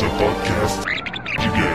seu podcast de games.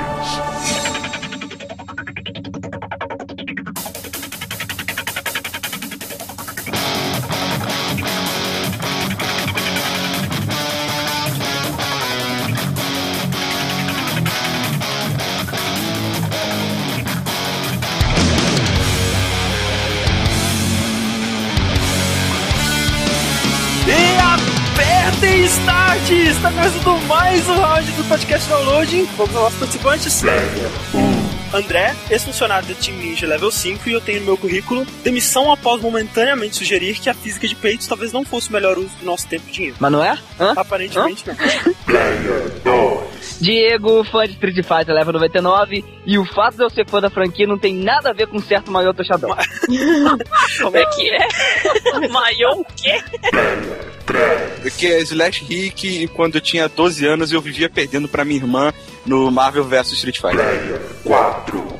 Podcast Downloading. Vamos aos nossos participantes. André, ex-funcionário da Team Ninja Level 5 e eu tenho no meu currículo demissão após momentaneamente sugerir que a física de peitos talvez não fosse o melhor uso do nosso tempo e dinheiro. Mas não é? Hã? Aparentemente não. Diego, fã de Street Fighter Level 99, e o fato de eu ser fã da franquia não tem nada a ver com certo maior tochadão. Como é que é? Maior o quê? Que é Slash Rick e quando eu tinha 12 anos eu vivia perdendo pra minha irmã no Marvel vs Street Fighter.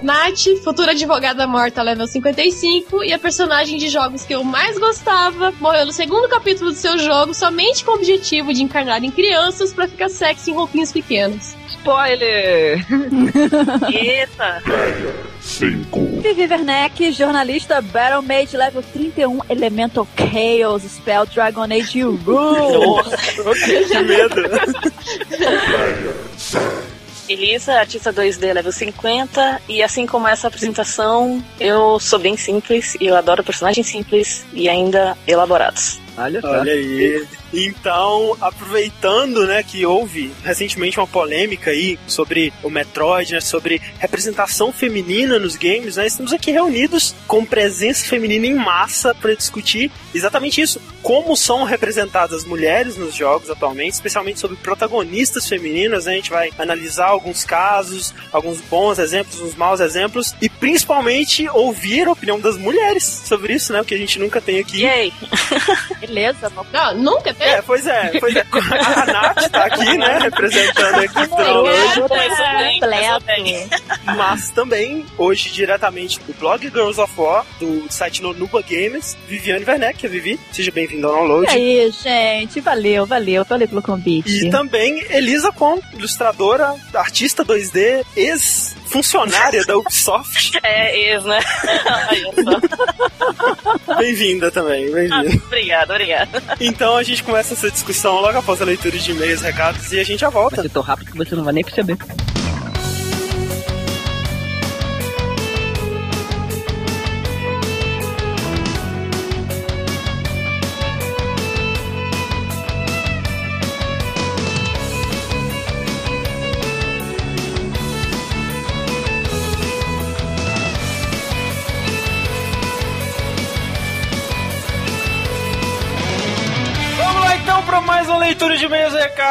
Nath, futura advogada morta level 55, e a personagem de jogos que eu mais gostava morreu no segundo capítulo do seu jogo somente com o objetivo de encarnar em crianças pra ficar sexy em roupinhos pequenos. Spoiler! Eita! Vivi Werneck, jornalista Battle Mage level 31, Elemental Chaos, Spell Dragon Age Rule. que medo. Elisa, artista 2D level 50, e assim como essa apresentação, eu sou bem simples e eu adoro personagens simples e ainda elaborados. Olha. Olha aí. Então, aproveitando, né, que houve recentemente uma polêmica aí sobre o Metroid, né, sobre representação feminina nos games, né, estamos aqui reunidos com presença feminina em massa para discutir exatamente isso, como são representadas as mulheres nos jogos atualmente, especialmente sobre protagonistas femininas, né, a gente vai analisar alguns casos, alguns bons exemplos, uns maus exemplos e principalmente ouvir a opinião das mulheres sobre isso, né, o que a gente nunca tem aqui. E aí? Beleza, não. Nunca teve. É, pois é, pois é. A Nath tá aqui, né, representando aqui o hoje, Completo. mas também, hoje, diretamente do blog Girls of War, do site Nonuba Games, Viviane Werneck, a Vivi, seja bem-vindo ao E download. aí, gente, valeu, valeu, valeu pelo convite. E também Elisa Con, ilustradora, artista 2D, ex-funcionária da Ubisoft. É, ex, né? Bem-vinda também, Ah, bem-vinda. obrigado, obrigado. Então a gente começa essa discussão logo após a leitura de e-mails, recados e a gente já volta. Vai ser tão rápido que você não vai nem perceber.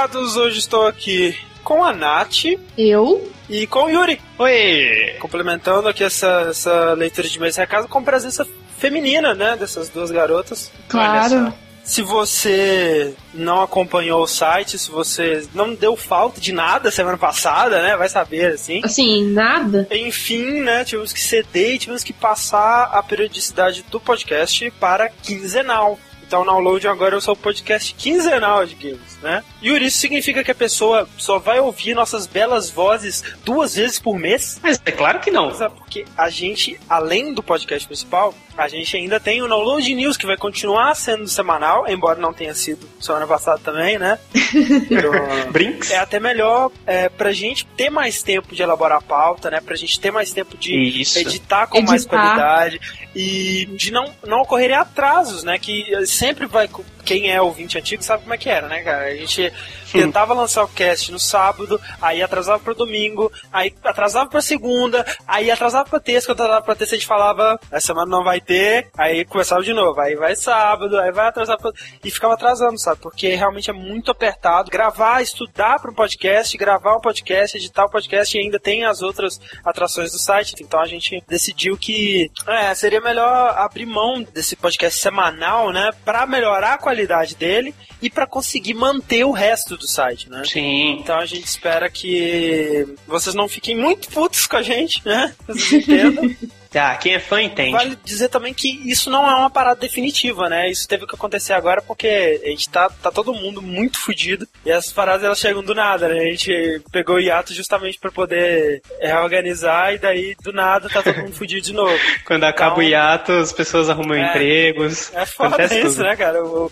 E recados. Hoje estou aqui com a Nath Eu? e com o Yuri. Oi! Complementando aqui essa, essa leitura de e-mails e recados com presença feminina, né? Dessas duas garotas. Claro. Se você não acompanhou o site, se você não deu falta de nada semana passada, né? Vai saber, assim. Assim, nada. Enfim, né? Tivemos que ceder e tivemos que passar a periodicidade do podcast para quinzenal. Então, o download agora é o seu podcast quinzenal de games, né? Yuri, isso significa que a pessoa só vai ouvir nossas belas vozes duas vezes por mês? Mas é claro que não. Porque a gente, além do podcast principal, a gente ainda tem o Download News, que vai continuar sendo semanal, embora não tenha sido semana passada também, né? Então, Brinks? é até melhor é, pra gente ter mais tempo de elaborar a pauta, né? Pra gente ter mais tempo de Isso. editar com mais Editar. qualidade e de não, não ocorrerem atrasos, né? Que sempre vai. Quem é ouvinte antigo sabe como é que era, né, cara? A gente tentava lançar o cast no sábado, aí atrasava pro domingo, aí atrasava pra segunda, aí atrasava pra terça, quando atrasava pra terça a gente falava, essa semana não vai ter, aí começava de novo, aí vai sábado, aí vai atrasar pra... e ficava atrasando, sabe? Porque realmente é muito apertado. Gravar, estudar para um podcast, gravar um podcast, editar o podcast e ainda tem as outras atrações do site. Então a gente decidiu que é, seria melhor abrir mão desse podcast semanal, né, para melhorar a qualidade dele e para conseguir manter o resto do site, né? Sim. Então a gente espera que vocês não fiquem muito putos com a gente, né? Vocês entendam. Ah, quem é fã entende. Vale dizer também que isso não é uma parada definitiva, né? Isso teve que acontecer agora porque a gente tá, tá todo mundo muito fudido e as paradas elas chegam do nada, né? A gente pegou o hiato justamente pra poder reorganizar e daí do nada tá todo mundo fudido de novo. Quando acaba Então- o hiato, as pessoas arrumam É. empregos. É foda acontece isso, tudo. né, cara? O,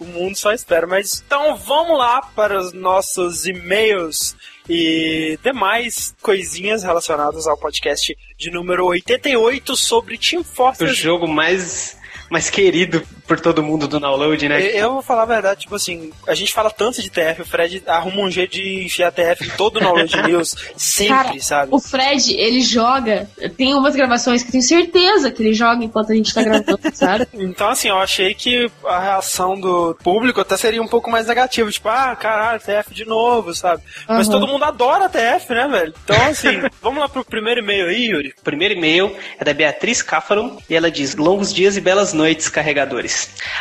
o mundo só espera. Mas então vamos lá para os nossos e-mails e demais coisinhas relacionadas ao podcast de número 88 sobre Team O Fortress jogo mais, mais querido por todo mundo do download, né? Eu vou falar a verdade, tipo assim, a gente fala tanto de TF, o Fred arruma um jeito de enfiar TF em todo o Download News, sempre, Cara, sabe? O Fred, ele joga. Tem umas gravações que eu tenho certeza que ele joga enquanto a gente tá gravando, sabe? Então, assim, eu achei que a reação do público até seria um pouco mais negativa, tipo, ah, caralho, TF de novo, sabe? Mas Aham. todo mundo adora TF, né, velho? Então, assim, vamos lá pro primeiro e-mail aí, Yuri. O primeiro e-mail é da Beatriz Cáfaro e ela diz: Longos dias e belas noites, carregadores.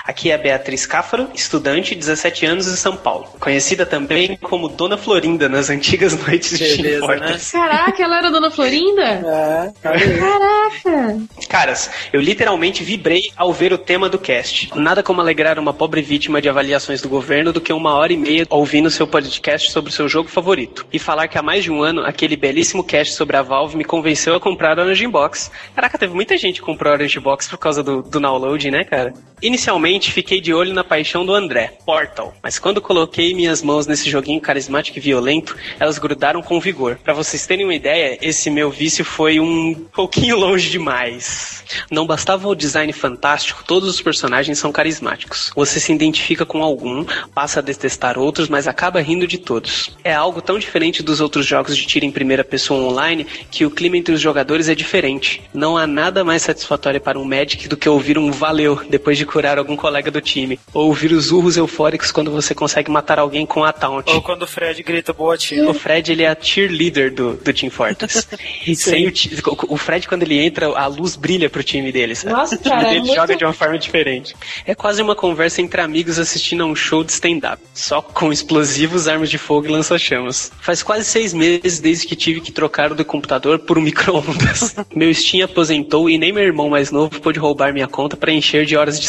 Aqui é a Beatriz Cáfaro, estudante, 17 anos em São Paulo. Conhecida também como Dona Florinda nas antigas noites de Team Beleza, né? Caraca, ela era Dona Florinda? É, Caraca! Caras, eu literalmente vibrei ao ver o tema do cast. Nada como alegrar uma pobre vítima de avaliações do governo do que uma hora e meia ouvindo seu podcast sobre o seu jogo favorito. E falar que há mais de um ano aquele belíssimo cast sobre a Valve me convenceu a comprar a Orange Box. Caraca, teve muita gente que comprou a Orange Box por causa do, do download, né, cara? Inicialmente fiquei de olho na paixão do André, Portal, mas quando coloquei minhas mãos nesse joguinho carismático e violento, elas grudaram com vigor. Pra vocês terem uma ideia, esse meu vício foi um pouquinho longe demais. Não bastava o design fantástico, todos os personagens são carismáticos. Você se identifica com algum, passa a detestar outros, mas acaba rindo de todos. É algo tão diferente dos outros jogos de tiro em primeira pessoa online que o clima entre os jogadores é diferente. Não há nada mais satisfatório para um Magic do que ouvir um valeu depois de curar algum colega do time, ou ouvir os urros eufóricos quando você consegue matar alguém com a taunt. Ou quando o Fred grita boa tiro. O Fred, ele é a cheerleader do, do Team Fortress. E sem o, o Fred, quando ele entra, a luz brilha pro time dele, sabe? Nossa, o time cara, é dele muito- joga de uma forma diferente. É quase uma conversa entre amigos assistindo a um show de stand-up. Só com explosivos, armas de fogo e lança-chamas. Faz quase seis meses desde que tive que trocar o do computador por um micro-ondas. meu Steam aposentou e nem meu irmão mais novo pôde roubar minha conta para encher de horas de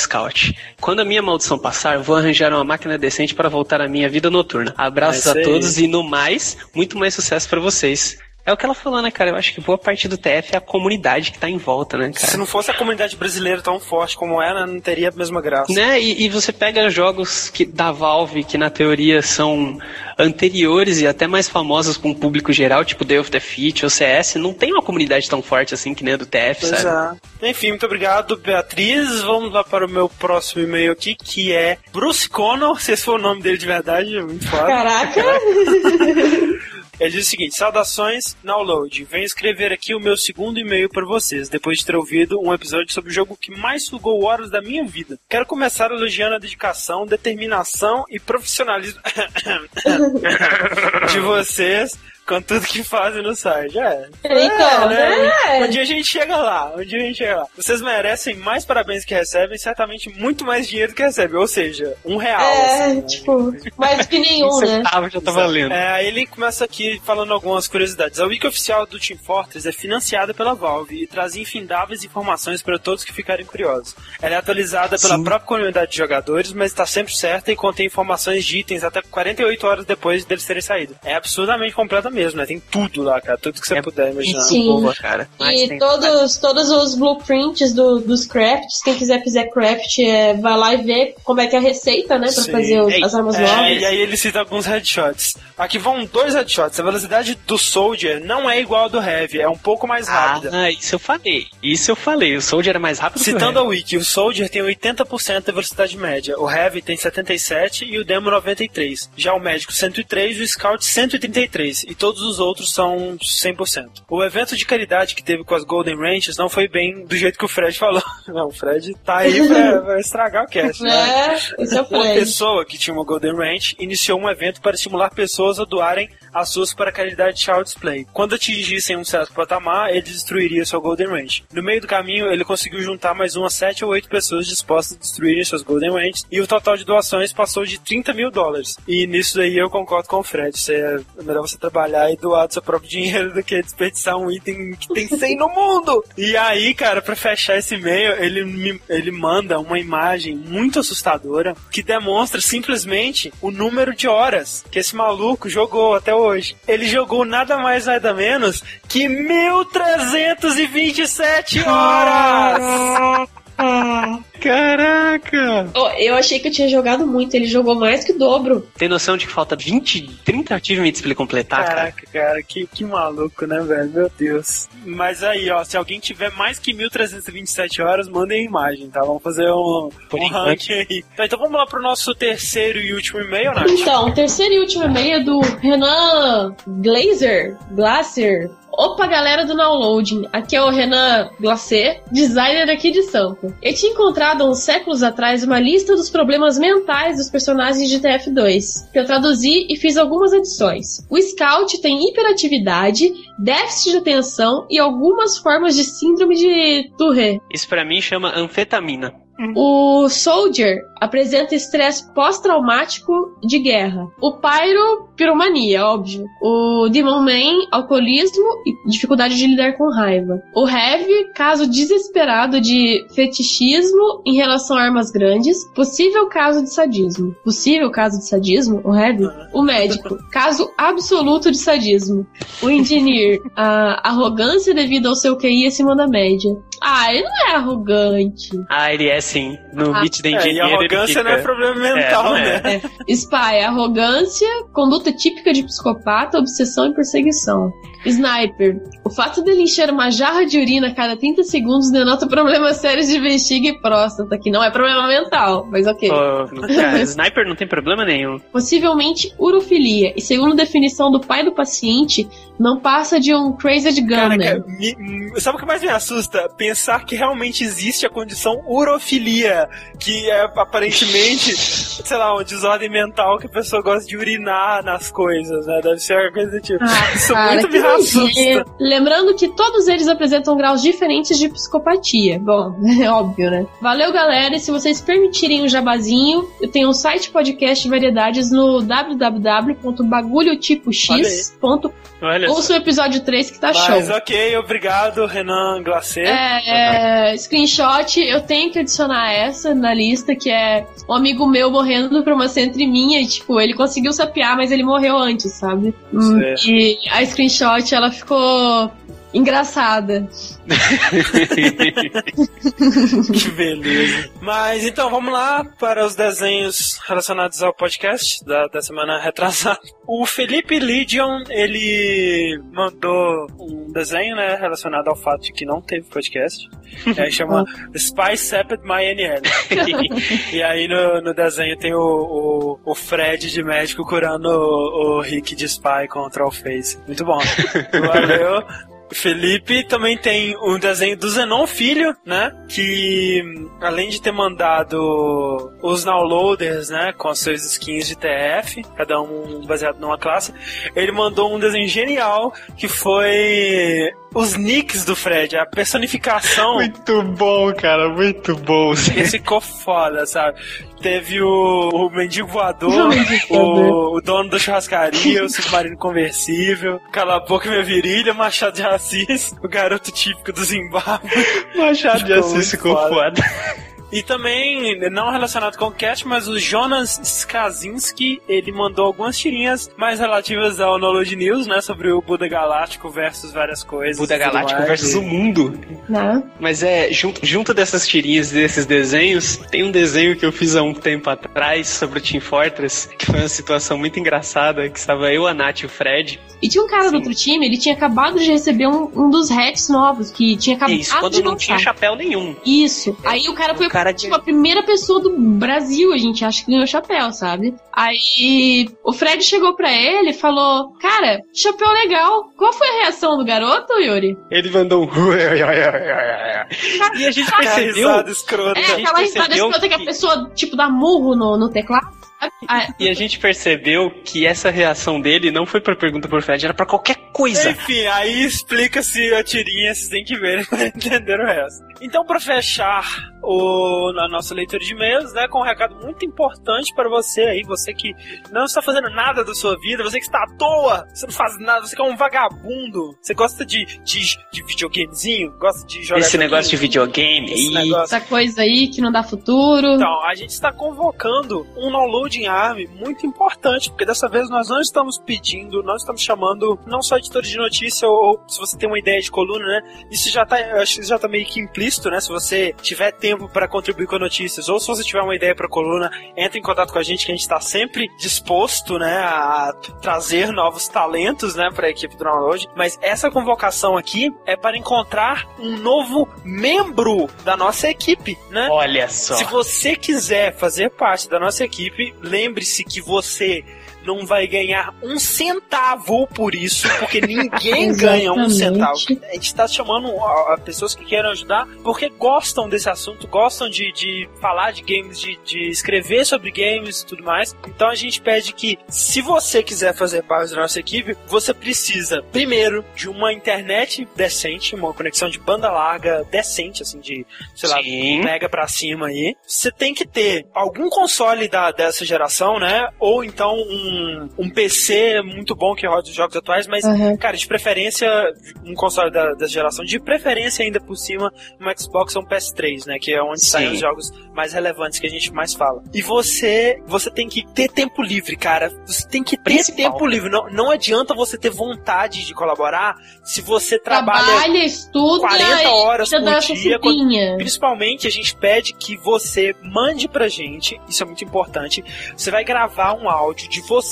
Quando a minha maldição passar, vou arranjar uma máquina decente para voltar à minha vida noturna. Abraços É a todos e no mais, muito mais sucesso pra vocês. É o que ela falou, né, cara? Eu acho que boa parte do TF é a comunidade que tá em volta, né, Se cara? não fosse a comunidade brasileira tão forte como era, não teria a mesma graça. Né? E, e você pega jogos que, da Valve que na teoria são anteriores e até mais famosos para um público geral, tipo Day of Defeat ou CS, não tem uma comunidade tão forte assim que nem a do TF, Pois sabe? é. Enfim, muito obrigado, Beatriz. Vamos lá para o meu próximo e-mail aqui, que é Bruce Connor, se esse for o nome dele de verdade, é muito foda. Caraca! Ele diz o seguinte: Saudações, download. Venho escrever aqui o meu segundo e-mail para vocês, depois de ter ouvido um episódio sobre o jogo que mais sugou horas da minha vida. Quero começar elogiando a dedicação, determinação e profissionalismo de vocês com tudo que fazem no site. É. Então, é. Um dia a gente chega lá, um dia a gente chega lá. Vocês merecem mais parabéns que recebem, certamente muito mais dinheiro que recebem, ou seja, um real. É, assim, né? tipo, mais do que nenhum, né? Centavo já tá valendo. É, aí ele começa aqui falando algumas curiosidades. A wiki oficial do Team Fortress é financiada pela Valve e traz infindáveis informações para todos que ficarem curiosos. Ela é atualizada pela Sim. própria comunidade de jogadores, mas está sempre certa e contém informações de itens até 48 horas depois deles terem saído. É absurdamente completa mesmo, né? Tem tudo lá, cara. Tudo que você É puder imaginar. Sim. Boa, cara. Mas E tem- todos, todos os blueprints do- dos crafts, quem quiser fizer craft, é, vai lá e vê como é que é a receita, né? Pra Sim. fazer os- as armas É, novas. e aí ele cita alguns headshots. Aqui vão dois headshots. A velocidade do Soldier não é igual ao do Heavy, é um pouco mais rápida. Ah, isso eu falei. Isso eu falei. O Soldier era mais rápido Citando que a o Wiki, o Soldier tem 80% da velocidade média, o Heavy tem 77% e o Demo 93%. Já o Médico 103% e o Scout 133%, e todos os outros são 100%. O evento de caridade que teve com as Golden Ranches não foi bem do jeito que o Fred falou. Não, o Fred tá aí pra, pra estragar o cast, né? É, esse é o Uma Fred. pessoa que tinha uma Golden Ranch iniciou um evento para estimular pessoas a doarem as suas para a caridade Child's Play. Quando atingissem um certo patamar, ele destruiria sua Golden Ranch. No meio do caminho, ele conseguiu juntar mais umas 7 ou 8 pessoas dispostas a destruírem suas Golden Ranches e o total de doações passou de 30 mil dólares. E nisso daí eu concordo com o Fred. É melhor você trabalhar e doar do seu próprio dinheiro do que desperdiçar um item que tem 100 no mundo. E aí, cara, pra fechar esse e-mail, ele, me, ele manda uma imagem muito assustadora que demonstra simplesmente o número de horas que esse maluco jogou até hoje. Ele jogou nada mais, nada menos que 1327 horas! Caraca! Oh, eu achei que eu tinha jogado muito, ele jogou mais que o dobro. Tem noção de que falta 20, 30 achievements pra ele completar, cara? Caraca, cara, que, que maluco, né, velho? Meu Deus. Mas aí, ó, se alguém tiver mais que 1327 horas, mandem a imagem, tá? Vamos fazer um, Por um ranking aí. Tá, então vamos lá pro nosso terceiro e último e-mail, Nath. Então, o terceiro e último e-mail é do Renan Glazer, Glacer. Opa, galera do Downloading. Aqui é o Renan Glacer, designer aqui de Sampa. Eu tinha encontrado há uns séculos atrás uma lista dos problemas mentais dos personagens de TF2, que eu traduzi e fiz algumas adições. O Scout tem hiperatividade, déficit de atenção e algumas formas de síndrome de Tourette. Isso pra mim chama anfetamina. O Soldier apresenta estresse pós-traumático de guerra. O Pyro, piromania, óbvio. O Demon Man, alcoolismo e dificuldade de lidar com raiva. O Heavy, caso desesperado de fetichismo em relação a armas grandes. Possível caso de sadismo. Possível caso de sadismo? O Heavy? O Médico, caso absoluto de sadismo. O Engineer, a arrogância devido ao seu QI acima da média. Ah, ele não é arrogante. Ah, ele é sim. No Ah, Meet the É, Engineer ele arrogância não é problema mental, não é. né? Spy, arrogância, conduta típica de psicopata, obsessão e perseguição. Sniper, o fato dele encher uma jarra de urina a cada 30 segundos denota problemas sérios de bexiga e próstata, que não é problema mental, mas ok. Pô, cara, sniper não tem problema nenhum. Possivelmente urofilia, e segundo definição do pai do paciente, não passa de um Cara, gunman. cara, me- sabe o que mais me assusta? Pensar que realmente existe a condição urofilia, que é aparentemente, sei lá, uma desordem mental que a pessoa gosta de urinar nas coisas, né? Deve ser uma coisa do tipo. Ah, Isso cara, muito me Lembrando que todos eles apresentam graus diferentes de psicopatia. Bom, é óbvio, né? Valeu, galera. E se vocês permitirem o jabazinho, eu tenho um site podcast de variedades no www.bagulhotipox.com. Ouça o episódio 3 que tá Mas show. ok, obrigado, Renan Glacé. É, é, screenshot, eu tenho que adicionar essa na lista, que é um amigo meu morrendo pra uma entre minha, e tipo, ele conseguiu sapear, mas ele morreu antes, sabe? Hum. E a screenshot, ela ficou engraçada. Que beleza. Mas então, vamos lá para os desenhos relacionados ao podcast da, da semana retrasada. O Felipe Legion, ele mandou um desenho, né, relacionado ao fato de que não teve podcast. E aí chama Spy Separate My NL. E aí no, no desenho tem o, o, o Fred de médico curando o, o Rick de Spy contra o Face. Muito bom. Valeu. Felipe também tem um desenho do Zenon Filho, né? Que além de ter mandado os downloaders, né? Com os seus skins de TF, cada um baseado numa classe, ele mandou um desenho genial que foi os nicks do Fred, a personificação. Muito bom, cara, muito bom. Esse ficou foda, sabe? Teve o, o mendigo voador, O o, dono da churrascaria, o submarino conversível, Cala a boca minha virilha, Machado de Assis, o garoto típico do Zimbábue. Machado de Ficou Assis muito ficou foda. foda. E também, não relacionado com o cast, mas o Jonas Skazinski, ele mandou algumas tirinhas mais relativas ao Knowledge News, né? Sobre o Buda Galáctico versus várias coisas. Buda Galáctico mais. versus o mundo. Né? Mas é, junto, junto dessas tirinhas e desses desenhos, tem um desenho que eu fiz há um tempo atrás sobre o Team Fortress, que foi uma situação muito engraçada, que estava eu, a Nath e o Fred. E tinha um cara do outro time, ele tinha acabado de receber um, um dos hats novos, que tinha acabado Isso, quando de não lançar. tinha chapéu nenhum. Isso. Aí o cara foi O cara tipo, a primeira pessoa do Brasil, a gente acha que ganhou chapéu, sabe? Aí o Fred chegou pra ele e falou: Cara, chapéu legal. Qual foi a reação do garoto, Yuri? Ele mandou um. e a gente percebeu. risada escrota. É, gente aquela risada percebeu escrota que... que- a pessoa, tipo, dá murro no, no teclado. Ah, E a gente percebeu que essa reação dele não foi pra pergunta pro Fred, era pra qualquer coisa. Enfim, aí explica-se a tirinha, vocês têm que ver pra entender o resto. Então, pra fechar o, a nossa leitura de e-mails, né, com um recado muito importante para você aí, você que não está fazendo nada da sua vida, você que está à toa, você não faz nada, você que é um vagabundo, você gosta de, de, de videogamezinho, gosta de jogar. Esse negócio de videogame Esse aí. negócio. Essa coisa aí que não dá futuro. Então, a gente está convocando um downloading ARM muito importante, porque dessa vez nós não estamos pedindo, nós estamos chamando não só editores de notícia ou, ou se você tem uma ideia de coluna, né? Isso já tá, eu acho que já tá meio que implícito, né? Se você tiver tempo para contribuir com notícias ou se você tiver uma ideia para coluna, entre em contato com a gente que a gente está sempre disposto, né, a trazer novos talentos, né, para a equipe do download. Mas essa convocação aqui é para encontrar um novo membro da nossa equipe, né? Olha só. Se você quiser fazer parte da nossa equipe, lembre-se que você não vai ganhar um centavo por isso, porque ninguém ganha um centavo. A gente está chamando ó, pessoas que querem ajudar porque gostam desse assunto, gostam de, de falar de games, de, de escrever sobre games e tudo mais. Então a gente pede que, se você quiser fazer parte da nossa equipe, você precisa, primeiro, de uma internet decente, uma conexão de banda larga decente, assim, de, sei lá, Sim. mega pra cima aí. Você tem que ter algum console da, dessa geração, né? Ou então um, um PC muito bom que roda os jogos atuais, mas, Uhum. cara, de preferência, um console da, dessa geração, de preferência ainda por cima, um Xbox ou um PS3, né? Que é onde saem Sim. os jogos mais relevantes que a gente mais fala. E você, você tem que ter tempo livre, cara. Você tem que ter Principal. tempo livre. Não, não adianta você ter vontade de colaborar se você trabalha Trabalha, estuda 40 e horas por dia, sopinha. Principalmente a gente pede que você mande pra gente, isso é muito importante. Você vai gravar um áudio de você,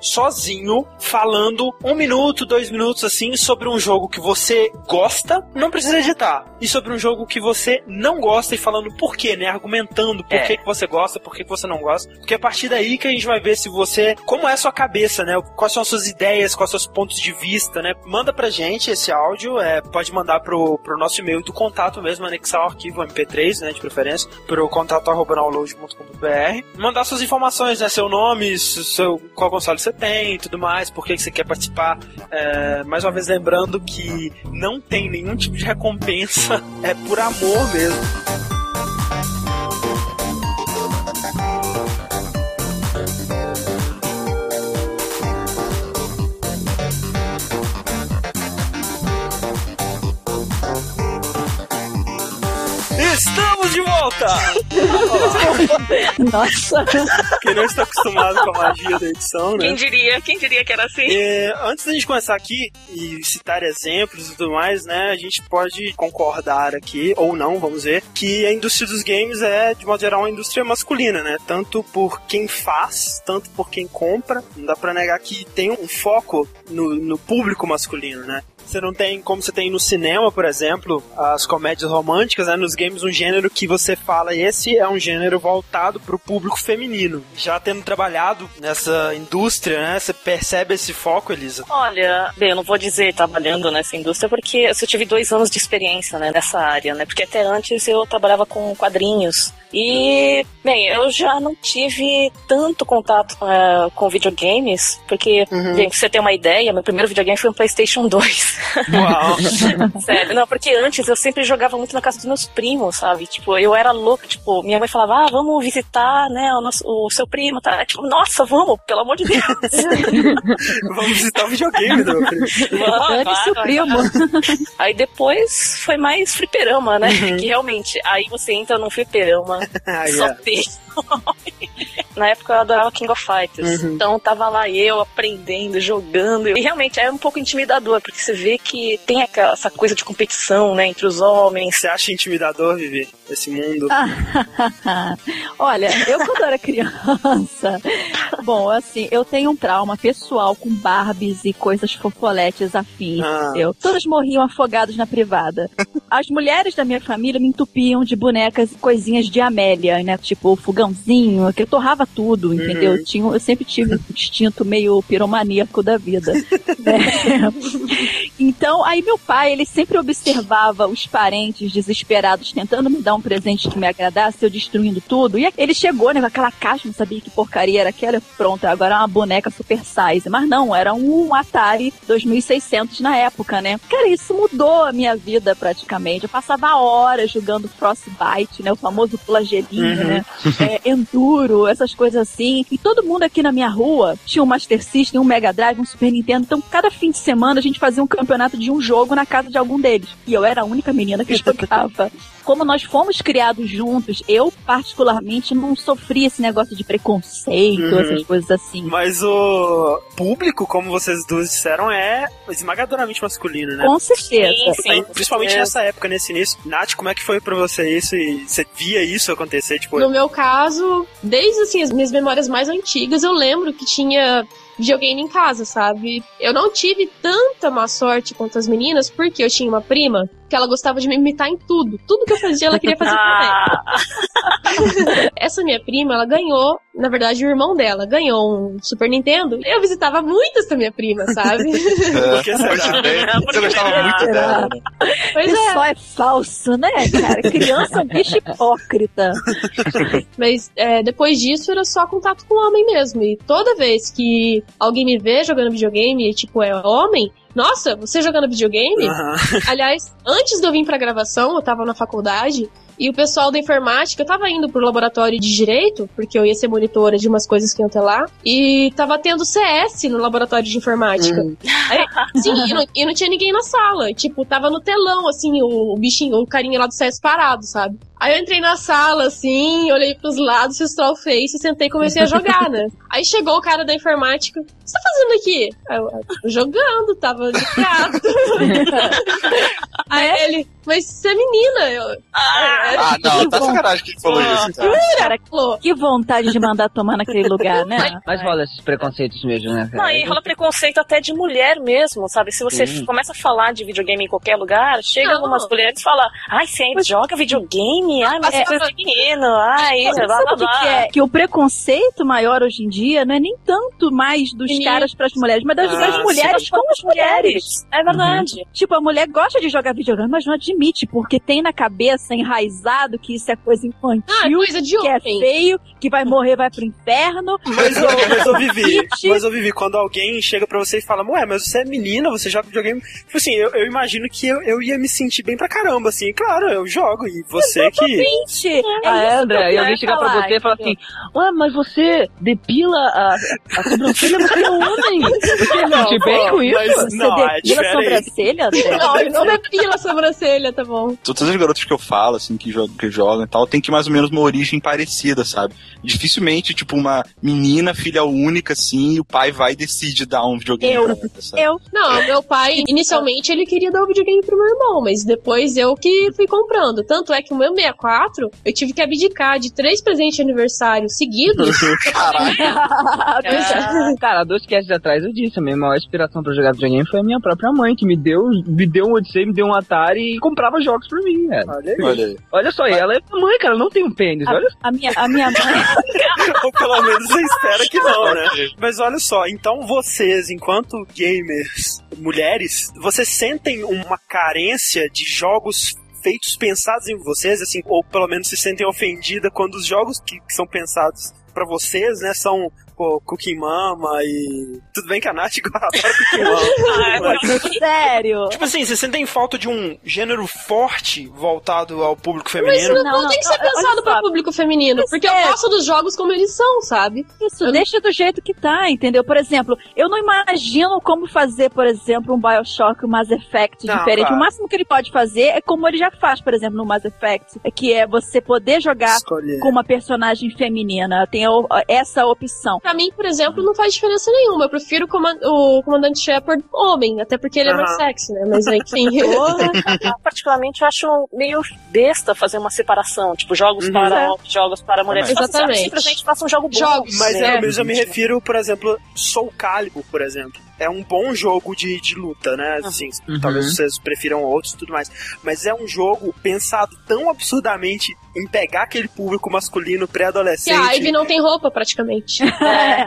sozinho, falando um minuto, dois minutos assim, sobre um jogo que você gosta, não precisa editar. E sobre um jogo que você não gosta e falando por quê, né? Argumentando por É. que, que você gosta, por que, que você não gosta. Porque a partir daí que a gente vai ver se você. Como é a sua cabeça, né? Quais são as suas ideias, quais são os seus pontos de vista, né? Manda pra gente esse áudio, é, pode mandar pro, pro nosso e-mail do contato mesmo, anexar o arquivo MP3, né? De preferência, pro contato arroba download.com.br. Mandar suas informações, né? Seu nome, seu, qual console você tem e tudo mais, por que, que você quer participar. É, mais uma vez lembrando que não tem nenhum tipo de recompensa, é por amor mesmo. Volta! Nossa. Quem não está acostumado com a magia da edição, né? Quem diria? Quem diria que era assim? É, antes da gente começar aqui e citar exemplos e tudo mais, né, a gente pode concordar aqui, ou não, vamos ver, que a indústria dos games é, de modo geral, uma indústria masculina, né? Tanto por quem faz, tanto por quem compra. Não dá pra negar que tem um foco no, no público masculino, né? Você não tem, como você tem no cinema, por exemplo, as comédias românticas, né? Nos games, um gênero que você fala, esse é um gênero voltado pro público feminino. Já tendo trabalhado nessa indústria, né? Você percebe esse foco, Elisa? Olha, bem, eu não vou dizer trabalhando nessa indústria porque eu só tive dois anos de experiência né, nessa área, né? Porque até antes eu trabalhava com quadrinhos. E, bem, eu já não tive tanto contato eh, com videogames, porque, Uhum. pra você ter uma ideia, meu primeiro videogame foi um PlayStation 2. Uau! Sério, não, porque antes eu sempre jogava muito na casa dos meus primos, sabe? Tipo, eu era louca, tipo, minha mãe falava, ah, vamos visitar, né, o, nosso, o seu primo, tá? Tipo, nossa, vamos, pelo amor de Deus. Vamos visitar o videogame do meu primo. Vamos, seu primo. Aí depois foi mais fliperama, né? Que realmente, aí você entra num fliperama, Ah, só yeah. tem. Na época eu adorava King of Fighters. Uhum. Então tava lá eu aprendendo, jogando. E realmente é um pouco intimidador, porque você vê que tem aquela- essa coisa de competição, né, entre os homens. Você acha intimidador viver esse mundo? Olha, eu quando era criança, bom, assim, eu tenho um trauma pessoal com Barbies e coisas fofoletes afins, Ah. entendeu? Todas morriam afogadas na privada. As mulheres da minha família me entupiam de bonecas e coisinhas de Amélia, né? Tipo, fogãozinho, que eu torrava tudo, entendeu? Eu, tinha, eu sempre tive um instinto meio piromaníaco da vida. né? Então, aí meu pai, ele sempre observava os parentes desesperados tentando me dar um presente que me agradasse, eu destruindo tudo. E ele chegou, né, com aquela caixa, não sabia que porcaria era aquela. Pronto, agora é uma boneca super size. Mas não, era um Atari 2600 na época, né? Cara, isso mudou a minha vida praticamente. Eu passava horas jogando Frostbite, né? O famoso pula gelinho, Uhum. né? É, Enduro, essas coisas assim. E todo mundo aqui na minha rua tinha um Master System, um Mega Drive, um Super Nintendo. Então, cada fim de semana a gente fazia um campeonato de um jogo na casa de algum deles. E eu era a única menina que jogava. Como nós fomos criados juntos, eu particularmente não sofri esse negócio de preconceito, Uhum. essas coisas assim. Mas o público, como vocês duas disseram, é esmagadoramente masculino, né? Com certeza. Sim, sim. Principalmente É. nessa época, nesse início. Nath, como é que foi pra você isso? E você via isso acontecer? Tipo, No meu caso, desde assim, as minhas memórias mais antigas, eu lembro que tinha videogame em casa, sabe? Eu não tive tanta má sorte quanto as meninas, porque eu tinha uma prima que ela gostava de me imitar em tudo. Tudo que eu fazia, ela queria fazer também. Ah, Essa minha prima, ela ganhou, na verdade, o irmão dela ganhou um Super Nintendo. Eu visitava muito essa minha prima, sabe? Você gostava muito dela, pois é. Pessoal é falso, né, cara? Criança bicho hipócrita. Mas é, depois disso era só contato com homem mesmo. E toda vez que alguém me vê jogando videogame e, tipo, é homem, nossa, você jogando videogame? Aham. Aliás, antes de eu vir pra gravação, eu tava na faculdade. E o pessoal da informática, tava indo pro laboratório de direito, porque eu ia ser monitora de umas coisas que iam ter lá, e tava tendo CS no laboratório de informática. Aí, sim, e não, e não tinha ninguém na sala. Tipo, tava no telão, assim, o, o bichinho, o carinha lá do CS parado, sabe? Aí eu entrei na sala, assim, olhei pros lados, fiz troll face, sentei e comecei a jogar, né? Aí chegou o cara da informática, você tá fazendo aqui? Eu, "Ah, jogando, tava de prato. Aí ele, mas você é menina. Eu, Ah, não, tá sacanagem que ele falou isso, cara. Cara, que vontade de mandar tomar naquele lugar, né? Mas rola esses preconceitos mesmo, né? cara? Não, e rola preconceito até de mulher mesmo, sabe? Se você Sim. começa a falar de videogame em qualquer lugar, chega Não. algumas mulheres e fala, ai, você ainda joga videogame? Ai, mas É. é coisa de menino, ai, Mas blá blá sabe o que, blá. que é? Que o preconceito maior hoje em dia não é nem tanto mais dos. Caras pras mulheres, mas das, Ah, das sim. mulheres com as mulheres. É verdade. Tipo, a mulher gosta de jogar videogame, mas não admite, porque tem na cabeça enraizado que isso é coisa ah, é infantil, coisa de que é feio, que vai morrer, vai pro inferno. Mas eu, mas eu vivi, mas eu vivi quando alguém chega pra você e fala, ué, mas você é menina, você joga videogame. Tipo assim, eu, eu imagino que eu, eu ia me sentir bem pra caramba, assim, claro, eu jogo, e você que. Gente, é Ah, é, isso que André, eu e alguém chegar pra você e falar assim, ué, mas você depila a, a sobrancelha, você é homem. Você não te bem com isso? mas Você não, é depila a diferente. sobrancelha, André? Não, não depila a sobrancelha, tá bom. Todas as garotas que eu falo, assim, que jogam, que jogam e tal, tem que mais ou menos uma origem parecida, sabe? Dificilmente, tipo, uma menina, filha única, assim, e o pai vai e decide dar um videogame Eu. pra ela, sabe? Eu, Não, meu pai, inicialmente ele queria dar o videogame pro meu irmão, mas depois eu que fui comprando. Tanto é que o meu 64, eu tive que abdicar de três presentes de aniversário seguidos. Caralho. é. Cara, dois casts atrás eu disse, a minha maior inspiração pra jogar videogame foi a minha própria mãe, que me deu, me deu um Odyssey, me deu um Atari e comprava jogos pra mim, velho. Olha aí. Olha aí. Olha só, e ela é mãe, cara, não tem um pênis, olha a minha, a minha mãe. Ou pelo menos você espera que não, né? Mas olha só, então vocês, enquanto gamers, mulheres, vocês sentem uma carência de jogos feitos pensados em vocês, assim, ou pelo menos se sentem ofendida quando os jogos que, que são pensados pra vocês, né, são pô, Cookie Mama e. Tudo bem que a Nath adora Cookie Mama. mas, Sério. tipo assim, vocês sentem falta de um gênero forte voltado ao público Mas feminino? não, Não, não tem que ser olha pensado para público feminino, porque eu é. gosto dos jogos como eles são, sabe? Isso, deixa do jeito que tá, entendeu? Por exemplo, eu não imagino como fazer, por exemplo, um Bioshock, um Mass Effect Não, diferente. claro. O máximo que ele pode fazer é como ele já faz, por exemplo, no Mass Effect, é que é você poder jogar Escolher. com uma personagem feminina. Tem essa opção. Pra mim, por exemplo, não faz diferença nenhuma. Eu prefiro o, coman- o comandante Shepard homem, até porque ele é mais sexy, né? Mas enfim. Eu, particularmente, eu acho meio besta fazer uma separação, tipo, jogos Uhum. para homens, jogos para mulheres. Também. Faça- Exatamente. Simplesmente faça um jogo bom. Jogos, Mas né? é, mas eu me refiro, por exemplo, Soul Calibur, por exemplo. É um bom jogo de, de luta, né? Assim, Uhum. Talvez vocês prefiram outros e tudo mais. Mas é um jogo pensado tão absurdamente em pegar aquele público masculino que pré-adolescente. a Ivy não tem roupa, praticamente. É.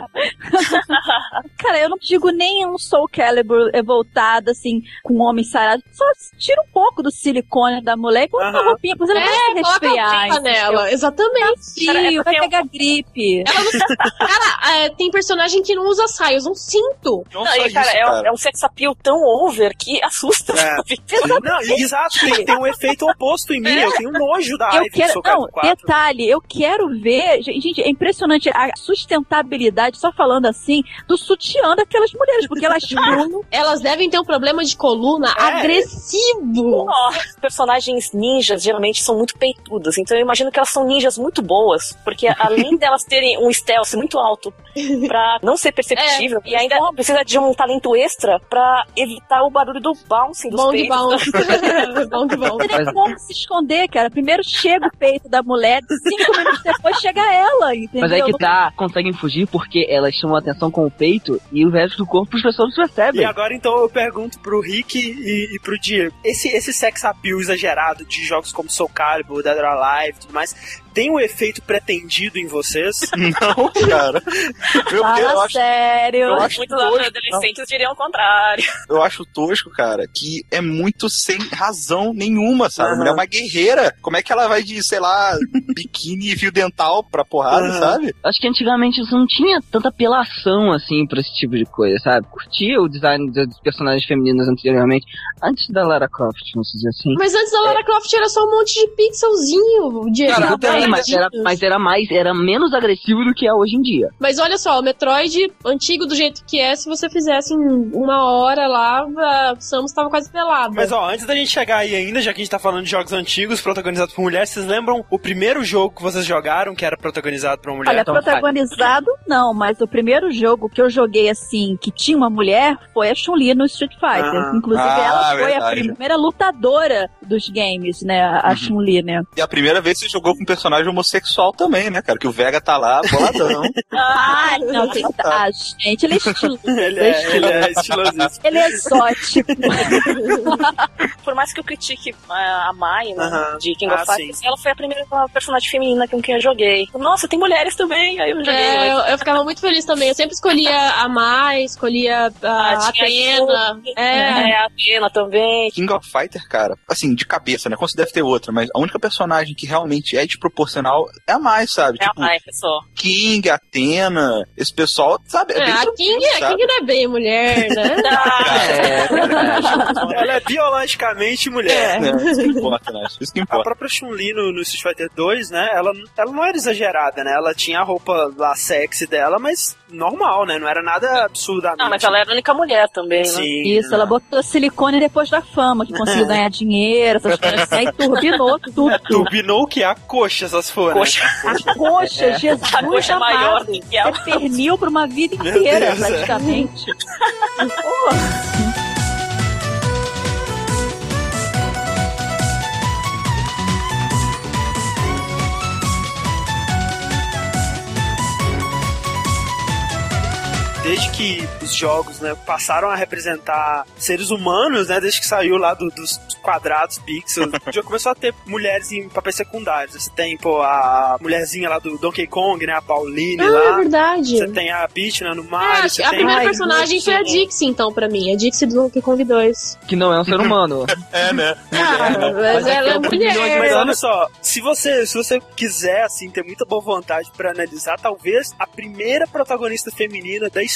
Cara, eu não digo nem um Soul Calibur voltado, assim, com um homem sarado. Só tira um pouco do silicone da mulher e põe uma Aham. roupinha, porque você não É, vai coloca resfriar. nela. Exatamente. Cara, É vai pegar gripe. Ela não Cara, é, tem personagem que não usa saia, usa um cinto. Não Não, e, cara, isso, é, um- cara. é um sex appeal tão over que assusta. É. Não, exato, tem, tem um efeito oposto em mim. Eu tenho nojo da Eu Ivy quero, Não, Calibur 4. detalhe, eu quero ver, gente, é impressionante a sustentabilidade, só falando assim, do sutiã daquelas mulheres, porque elas pulam, Elas devem ter um problema de coluna É. agressivo. Os personagens ninjas geralmente são muito peitudas, então eu imagino que elas são ninjas muito boas, porque além delas terem um stealth muito alto pra não ser perceptível, e ainda precisa de um talento extra pra evitar o barulho do bouncing dos Bom de peitos. bom. de bom. não tem como se esconder, cara. Primeiro chega o peito da mulher, cinco minutos depois chega ela, entendeu? Mas aí que tá, conseguem fugir porque elas chamam a atenção com o peito e o resto do corpo as pessoas não E percebem. agora então eu pergunto pro Rick e, e pro Diego: esse, esse sex appeal exagerado de jogos como Soul Calibur, Dead or Alive e tudo mais, tem um efeito pretendido em vocês? Não, cara. Eu, Fala eu acho, sério. eu acho Muitos tosco. adolescentes diriam o contrário. Eu acho tosco, cara, que é muito sem razão nenhuma, sabe? A Aham. mulher é uma guerreira. Como é que ela vai de, sei lá, biquíni e fio dental pra porrada, Aham. sabe? Acho que antigamente isso não tinha tanta apelação assim pra esse tipo de coisa, sabe? Curtia o design dos personagens femininos anteriormente, antes da Lara Croft, vamos dizer assim. Mas antes da Lara Croft era só um monte de pixelzinho. De Cara, Bem, mas era, mas era mais, era menos agressivo do que é hoje em dia. Mas olha só, o Metroid antigo do jeito que é, se você fizesse uma hora lá, a Samus tava quase pelada. Mas ó, antes da gente chegar aí ainda, já que a gente tá falando de jogos antigos protagonizados por mulheres, vocês lembram o primeiro jogo que vocês jogaram que era protagonizado por uma mulher? Olha, Tom protagonizado não, mas o primeiro jogo que eu joguei assim, que tinha uma mulher, foi a Chun-Li no Street Fighter. Ah. Inclusive, Ah, ela foi verdade. a primeira lutadora dos games, né? A Uhum. Chun-Li, né? E a primeira vez você jogou com um personagem homossexual também, né, cara? Que o Vega tá lá, boladão. Ah, não, que ah, gente, ele é estiloso. ele é, ele é estilosíssimo. Ele é exótico. Por mais que eu critique a a Mai, né, Aham. de King Ah, of Fighters, ela foi a primeira personagem feminina com quem eu joguei. Nossa, tem mulheres também, aí eu joguei. É, eu, eu ficava muito feliz também. Eu sempre escolhia a Mai, escolhia a Ah, tinha Atena. É. É, a Atena também. King of Fighter, cara, assim, de cabeça, né? Como se deve ter outra, mas a única personagem que realmente é desproporcional é a mais, sabe? É a tipo, Mai, pessoal. King, Atena, esse pessoal, sabe? É, É, a King, a sabe? King não é bem mulher, né? É, verdade. Ela é biologicamente mulher. É, isso que importa, né? Isso que A importa. própria Chun-Li no, no Street Fighter 2, né? Ela, ela não era exagerada, né? Ela tinha a roupa lá sexy dela, mas normal, né? Não era nada absurdamente. Não, mas ela era a única mulher também, né? Sim. Isso, ela botou silicone depois da fama, que conseguiu ganhar dinheiro, essas coisas aí turbinou tudo. Turbinou que a coxa, essas foram. Coxa. A coxa, Jesus A coxa amado. maior do que ela. Você pernil pra uma vida inteira, Deus, é. praticamente. Desde que os jogos, né, passaram a representar seres humanos, né? Desde que saiu lá do- dos quadrados, pixels, já começou a ter mulheres em papéis secundários. Você tem, pô, a mulherzinha lá do Donkey Kong, né? A Pauline Ah, é lá. verdade. Você tem a Peach, né, no É, Mario. você a tem... primeira Ai, personagem foi a Dixie, então, pra mim. A Dixie do Donkey Kong 2. Que não é um ser humano. É, né? Ah, mas Mas é ela é é milhão de- Mas mulher. olha só, se você, se você quiser, assim, ter muita boa vontade pra analisar, talvez a primeira protagonista feminina da história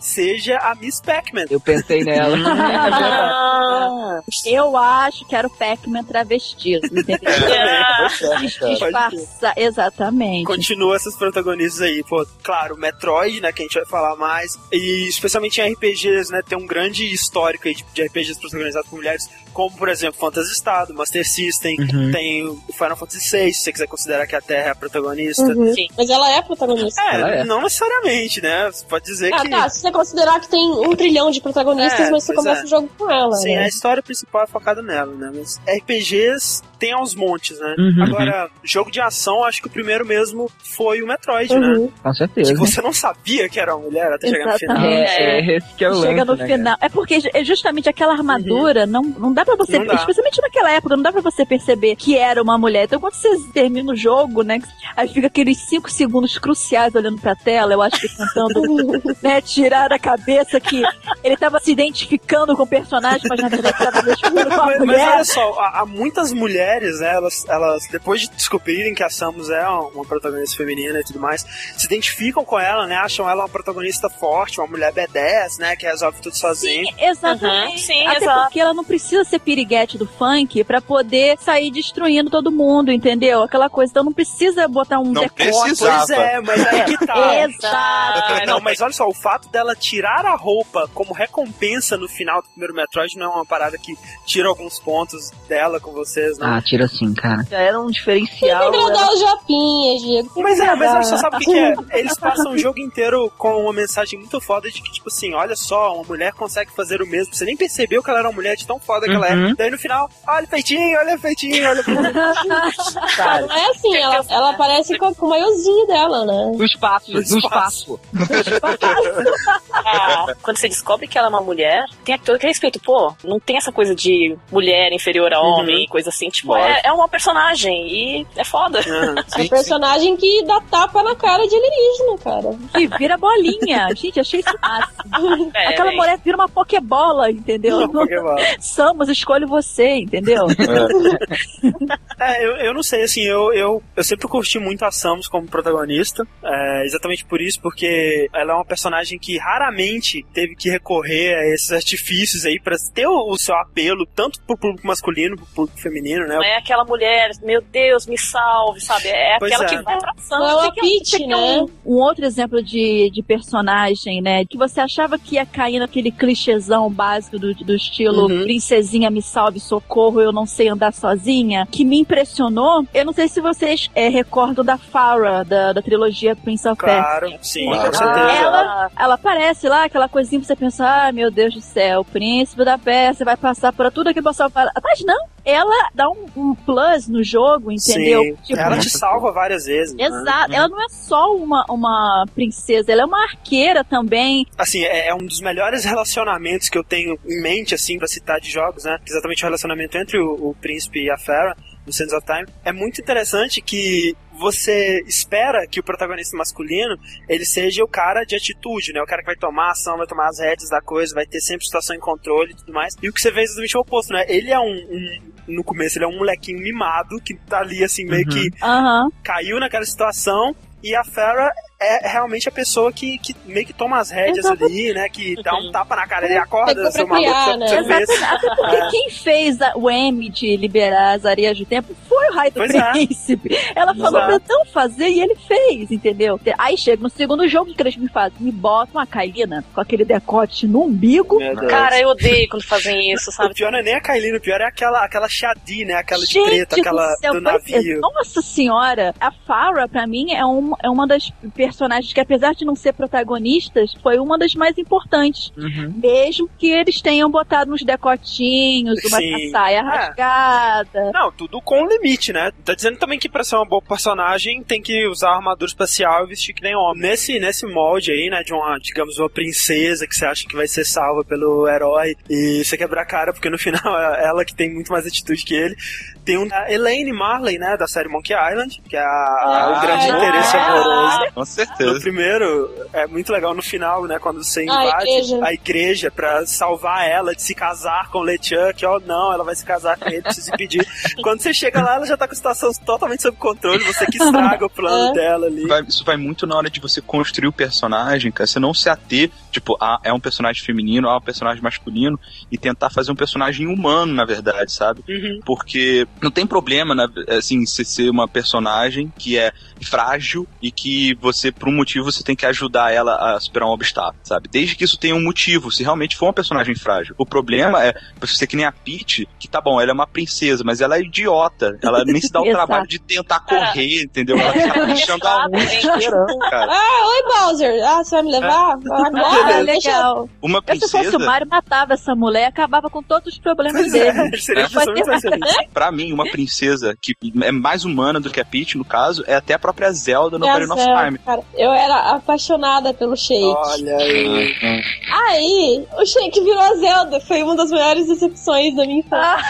seja a Miss Pac-Man. Eu pensei nela. Ah, Eu acho que era o Pac-Man travestido, entendeu? Quis disfarçar, exatamente. Continua essas protagonistas aí, pô, claro, Metroid, né, que a gente vai falar mais, e especialmente em RPGs, né, tem um grande histórico aí de, de RPGs protagonizados por mulheres, como, por exemplo, Phantasy Star, Master System, Uhum. tem o Final Fantasy VI, se você quiser considerar que a Terra é a protagonista. Uhum. Sim. Mas ela é protagonista. É, Ela é. não necessariamente, né, você pode dizer Ah, que... tá. Se você considerar que tem um trilhão de protagonistas, É, mas você começa é. o jogo com ela. Sim, né? a história principal é focada nela, né? Mas RPGs tem aos montes, né? Uhum. Agora, jogo de ação, acho que o primeiro mesmo foi o Metroid, né? Uhum. Com certeza. Que você não sabia que era uma mulher até chegar no final. Exatamente. É, esse que é o Chega lance, no né, final. É porque é justamente aquela armadura não, não dá pra você, dá. especialmente naquela época, não dá pra você perceber que era uma mulher. Então quando você termina o jogo, né, aí fica aqueles cinco segundos cruciais olhando pra tela, eu acho que tentando, né, tirar da cabeça que ele tava se identificando com o personagem, mas na verdade tava identificando com a Mas, mas mulher. olha só, há, há muitas mulheres, né, elas, elas, depois de descobrirem que a Samus é uma protagonista feminina e tudo mais, se identificam com ela, né, acham ela uma protagonista forte, uma mulher B10, né, que resolve tudo sozinha. Sim, exatamente. Uhum, sim, Até exato. porque ela não precisa ser piriguete do funk pra poder sair destruindo todo mundo, entendeu? Aquela coisa. Então não precisa botar um Não. Pois é, mas aí que tá. Exato. Não, mas olha só, o fato dela tirar a roupa como recompensa no final do primeiro Metroid não é uma parada que tira alguns pontos dela com vocês, não. Ah, tira sim, cara. Já era um Tem diferencial. que né? agradar os japinhas, Diego. Tem Mas é, mas olha só, sabe o que, que é? Eles passam o jogo inteiro com uma mensagem muito foda de que, tipo assim, olha só, uma mulher consegue fazer o mesmo. Você nem percebeu que ela era uma mulher de tão foda que ela é. Uhum. Daí no final, olha o feitinho, olha o feitinho, olha o feitinho. Cara, Não é assim, ela, ela aparece com, com o maiozinho dela, né? No espaço, No no espaço. Ah, quando você descobre que ela é uma mulher, tem todo aquele respeito. Pô, não tem essa coisa de mulher inferior a homem, coisa assim. Tipo, é, é uma personagem e é foda. É Sim, um personagem que dá tapa na cara de alienígena, cara. E vira bolinha. Gente, achei isso máximo. É, Aquela é. mulher vira uma pokebola, entendeu? Não, Pokémon. Samus, escolhe você, entendeu? É, eu, eu não sei, assim, eu, eu, eu sempre curti muito a Samus como protagonista, é, exatamente por isso, porque ela é uma personagem que raramente teve que recorrer a esses artifícios aí pra ter o, o seu apelo, tanto pro público masculino, pro público feminino, né? Não é aquela mulher, meu Deus, me salve, sabe? É Pois aquela é. que vai pra ação. Não é quer- Peach, quer né? Um, um outro exemplo de, de personagem, né? Que você achava que ia cair naquele clichêzão básico do, do estilo Uhum. princesinha me salve, socorro, eu não sei andar sozinha, que me impressionou. Eu não sei se vocês é, recordam da Farah, da, da trilogia Prince of Persia. Claro, sim, Claro. com certeza. Ela, ela aparece lá, aquela coisinha pra você pensar, ah, meu Deus do céu, o príncipe da Pérsia vai passar por tudo passar para. Mas não, ela dá um, um plus no jogo, entendeu? Sim, Tipo, ela te salva várias vezes. né? Exato, ela não é só uma, uma princesa, ela é uma arqueira também. Assim, é, é um dos melhores relacionamentos que eu tenho em mente, assim, pra citar de jogos, né? Exatamente o relacionamento entre o, o príncipe e a Farah no Sands of Time. É muito interessante que você espera que o protagonista masculino ele seja o cara de atitude, né? O cara que vai tomar a ação, vai tomar as rédeas da coisa, vai ter sempre situação em controle e tudo mais. E o que você vê é exatamente o oposto, né? Ele é um, um- no começo, ele é um molequinho mimado que tá ali, assim, meio Uhum. que Aham. caiu naquela situação e a Farah é realmente a pessoa que, que meio que toma as rédeas ali, né? Que dá um tapa na cara, ele acorda, seu pra criar, maluco, né? Até porque É. quem fez a- o M de liberar as areias do tempo foi o Raio do Pois é. Príncipe. Ela falou Exato. pra não fazer e ele fez, entendeu? Aí chega no segundo jogo, o que eles me fazem? Me botam uma Kailina com aquele decote no umbigo. Cara, eu odeio quando fazem isso, o sabe? pior não é nem a Kailin, o pior é aquela, aquela Shadi, né? Aquela de Gente preta, aquela do, céu, do é. navio. Nossa senhora, a Farah, pra mim, é, um, é uma das personagens que, apesar de não ser protagonistas, foi uma das mais importantes. Uhum. Mesmo que eles tenham botado uns decotinhos, uma Sim. saia É. rasgada. Não, tudo com limite, né? Tá dizendo também que pra ser uma boa personagem tem que usar armadura espacial e vestir que nem homem. Nesse, nesse molde aí, né, de uma, digamos, uma princesa que você acha que vai ser salva pelo herói e você quebra a cara porque no final é ela que tem muito mais atitude que ele. Tem um a Elaine Marley, né, da série Monkey Island, que é a- a- o Ah, grande é. interesse amoroso. Com No certeza. primeiro, é muito legal no final, né? Quando você A invade igreja. a igreja pra salvar ela de se casar com o LeChuck, ó, não, ela vai se casar com ele, precisa impedir. Quando você chega lá, ela já tá com a situação totalmente sob controle, você que estraga o plano É. dela ali. Vai- isso vai muito na hora de você construir o personagem, cara. Você não se ater, tipo, ah, é um personagem feminino, ah, é um personagem masculino, e tentar fazer um personagem humano, na verdade, sabe? Uhum. Porque não tem problema, né, assim, você ser uma personagem que é frágil e que você, por um motivo, você tem que ajudar ela a superar um obstáculo, sabe? Desde que isso tenha um motivo, se realmente for uma personagem frágil. O problema é você que nem a Peach, que tá bom, ela é uma princesa, mas ela é idiota. Ela nem se dá o trabalho de tentar correr, entendeu? Ela fica puxando a unha. Ah, oi, Bowser. Ah, você vai me levar? Agora? Ah, legal. Uma Eu, se fosse o princesa, Mario, matava essa mulher e acabava com todos os problemas Pois dele. é, seria É. feliz. pra mim, uma princesa que é mais humana do que a Peach, no caso, é até a própria Zelda no Ocarina of Time. cara. Eu era apaixonada pelo Shake. Olha aí. Aí, o Shake virou a Zelda. Foi uma das maiores decepções da minha infância.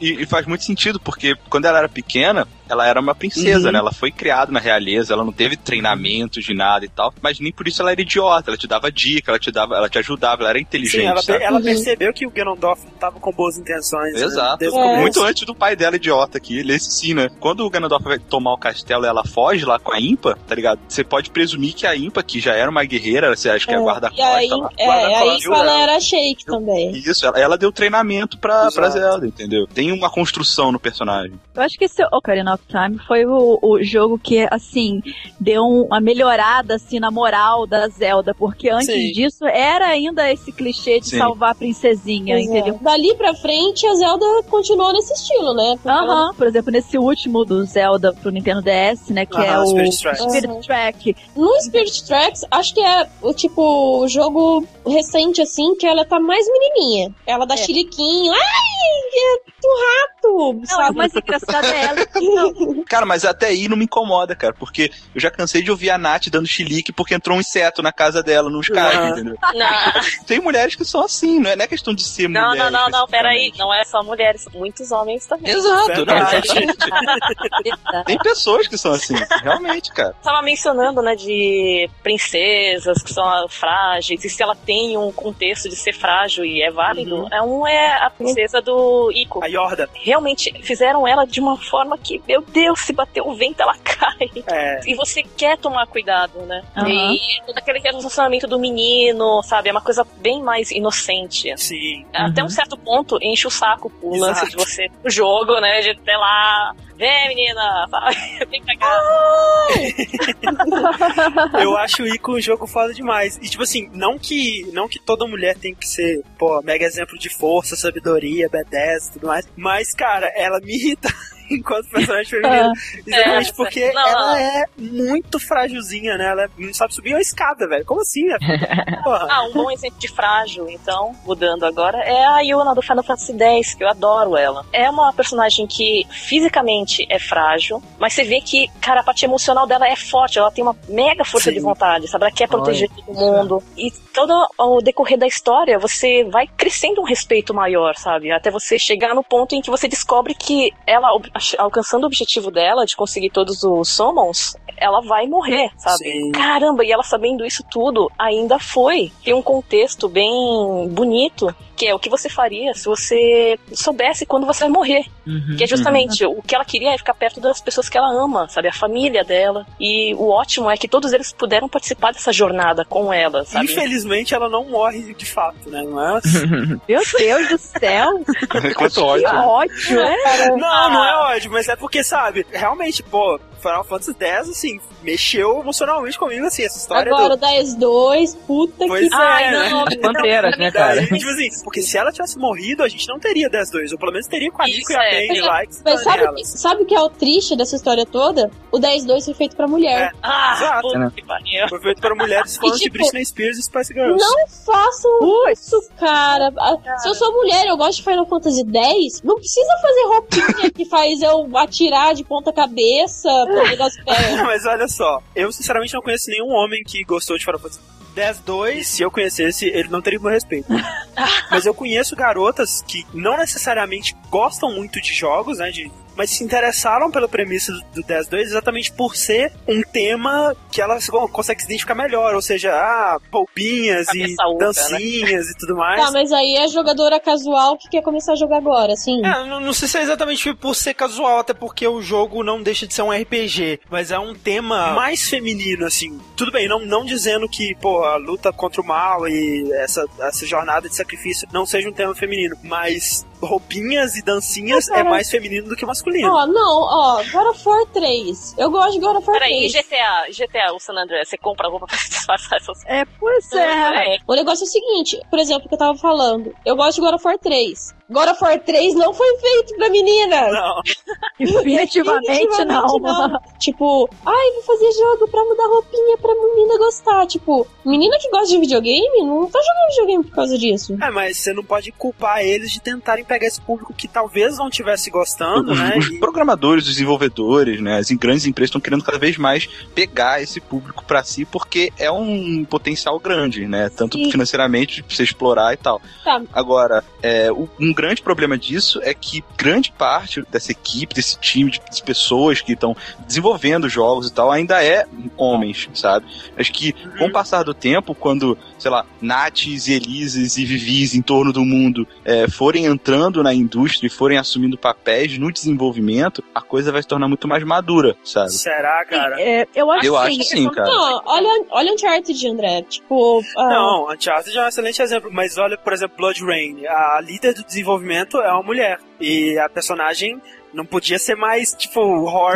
E, e faz muito sentido, porque quando ela era pequena, ela era uma princesa, Uhum. né? Ela foi criada na realeza, ela não teve treinamento de nada e tal, mas nem por isso ela era idiota, ela te dava dica, ela te dava, ela te ajudava, ela era inteligente, Sim, ela, sabe? ela Uhum. percebeu que o Ganondorf não tava com boas intenções. né? Exato. O É. Muito antes do pai dela idiota aqui, ele ensina. Quando o Ganondorf vai tomar o castelo e ela foge lá com a Impa, tá ligado? Você pode presumir que a Impa, que já era uma guerreira, você acha que é, É, guarda-costa e aí, lá. é, guarda-costa, aí ela era Shake também. Isso, ela, ela deu treinamento pra, Exato. pra Zelda, entendeu? Tem uma construção no personagem. Eu acho que esse Ocarina of Time foi o, o jogo que, assim, deu um- uma melhorada, assim, na moral da Zelda. Porque antes Sim. disso era ainda esse clichê de Sim. salvar a princesinha, Pois é. entendeu? Dali pra frente, a Zelda continuou nesse estilo, né? Aham, por exemplo, nesse último do Zelda pro Nintendo DS, né, que é Aham, o Spirit Tracks. Spirit. Track. No Spirit Tracks, acho que é o tipo o jogo recente, assim, que ela tá mais menininha. Ela dá É. chiliquinho. Ai, é do rato, Não, mais engraçado é ela. Não, Cara, mas até aí não me incomoda, cara, porque eu já cansei de ouvir a Nath dando chilique porque entrou um inseto na casa dela, no Skype, Aham. entendeu? Não, Tem mulheres que são assim, não é, não é questão de ser não, mulher. não, não, não, peraí. Não é só mulheres, muitos homens também. Exato, não, exatamente. Tem pessoas que são assim, realmente, cara. Tava mencionando, né, de princesas que são frágeis, e se ela tem um contexto de ser frágil e é válido, Uhum. é um é a princesa do Ico. A Yorda. Realmente fizeram ela de uma forma que, meu Deus, se bater o vento, ela cai. É. E você quer tomar cuidado, né? Aham. E todo aquele relacionamento do menino, sabe? É uma coisa bem mais inocente. Sim. Até um Uhum. certo ponto enche o saco o Exato. lance de você o jogo, né? De ter lá, vem menina, sabe? Vem pra cá. Eu acho o Ico um jogo foda demais. E tipo assim, não que, não que toda mulher tem que ser, pô, mega exemplo de força, sabedoria, B10 e tudo mais. Mas, cara, ela me irrita enquanto personagem feminino. Exatamente É, porque não, ela não. é muito frágilzinha, né? Ela não sabe subir uma escada, velho. Como assim, né? Porra. Ah, um bom exemplo de frágil, então, mudando agora, é a Yuna do Final Fantasy X, que eu adoro ela. É uma personagem que fisicamente é frágil, mas você vê que, cara, a parte emocional dela é forte, ela tem uma mega força Sim. de vontade, sabe? Ela quer proteger todo mundo. E todo o decorrer da história, você vai crescendo um respeito maior, sabe? Até você chegar no ponto em que você descobre que ela, alcançando o objetivo dela, de conseguir todos os summons, ela vai morrer, sabe? Sim. Caramba, e ela sabendo isso tudo, ainda foi. Tem um contexto bem bonito, que é o que você faria se você soubesse quando você vai morrer. Uhum. Que é justamente o que ela queria é ficar perto das pessoas que ela ama, sabe? A família dela. E o ótimo é que todos eles puderam participar dessa jornada com ela, sabe? Infelizmente ela não morre de fato, né? Não é? Meu Deus do céu, Quanto que ódio. ódio, é? Não, não é ódio, mas é porque, sabe, realmente, pô, Final Fantasy X, assim, mexeu emocionalmente comigo, assim, essa história Agora do... o 10-2, puta Pois que é, Ai, né? não, Panteiras, né, cara? Daí, tipo assim, porque se ela tivesse morrido, a gente não teria 10-2, ou pelo menos teria com a Nico e a é. Penny lá, que Mas sabe, elas. sabe o que é o triste dessa história toda? O 10-2 foi feito pra mulher. Ah, Exato, puta né? que pariu. Foi feito para mulheres fãs de tipo, Britney Spears e Spice Girls. Não façam isso, cara. Ah, Se eu sou mulher eu gosto de Final Fantasy X, não precisa fazer roupinha que faz eu atirar de ponta cabeça Mas olha só, eu sinceramente não conheço nenhum homem que gostou de Final Fantasy 10-2. Se eu conhecesse, ele não teria meu respeito. Mas eu conheço garotas que não necessariamente gostam muito de jogos, né? De, mas se interessaram pela premissa do, do 10-2 exatamente por ser um tema que elas co- conseguem se identificar melhor. Ou seja, ah, poupinhas e Cabeça oca, dancinhas e tudo mais. Tá, mas aí é jogadora casual que quer começar a jogar agora, assim. É, não, não sei se é exatamente por ser casual, até porque o jogo não deixa de ser um RPG, mas é um tema mais feminino, assim. Tudo bem, não, não dizendo que, pô, a luta contra o mal e essa, essa jornada de sacrifício não seja um tema feminino, mas roupinhas e dancinhas é mais feminino do que masculino. Ó, não, ó, God of War 3. Eu gosto de God of War Peraí, 3. GTA, GTA, o San Andreas, você compra roupa pra disfarçar essas É, pois é. É. O negócio é o seguinte, por exemplo, o que eu tava falando. Eu gosto de God of War 3. God of War 3 não foi feito pra meninas. Não. Definitivamente não. Tipo, ai, vou fazer jogo pra mudar roupinha pra menina gostar. Tipo, menina que gosta de videogame não tá jogando videogame por causa disso. É, mas você não pode culpar eles de tentarem pegar esse público que talvez não estivesse gostando, Os, né? os E- programadores, os desenvolvedores, né, as grandes empresas estão querendo cada vez mais pegar esse público pra si porque é um potencial grande, né, tanto Sim. financeiramente pra você explorar e tal. Tá. Agora, é, um grande problema disso é que grande parte dessa equipe, desse time de, de pessoas que estão desenvolvendo jogos e tal, ainda é homens, sabe? Acho que com o passar do tempo, quando, sei lá, Nates e Elises e Vivis em torno do mundo é, forem entrando na indústria e forem assumindo papéis no desenvolvimento, a coisa vai se tornar muito mais madura, sabe? Será, cara? É, eu acho Eu que acho que sim, cara. Não, olha, olha Uncharted, André. Tipo, ah, Não, Uncharted é um excelente exemplo, mas olha, por exemplo, Blood Rain. A líder do desenvolvimento é uma mulher. E a personagem não podia ser mais, tipo, horror.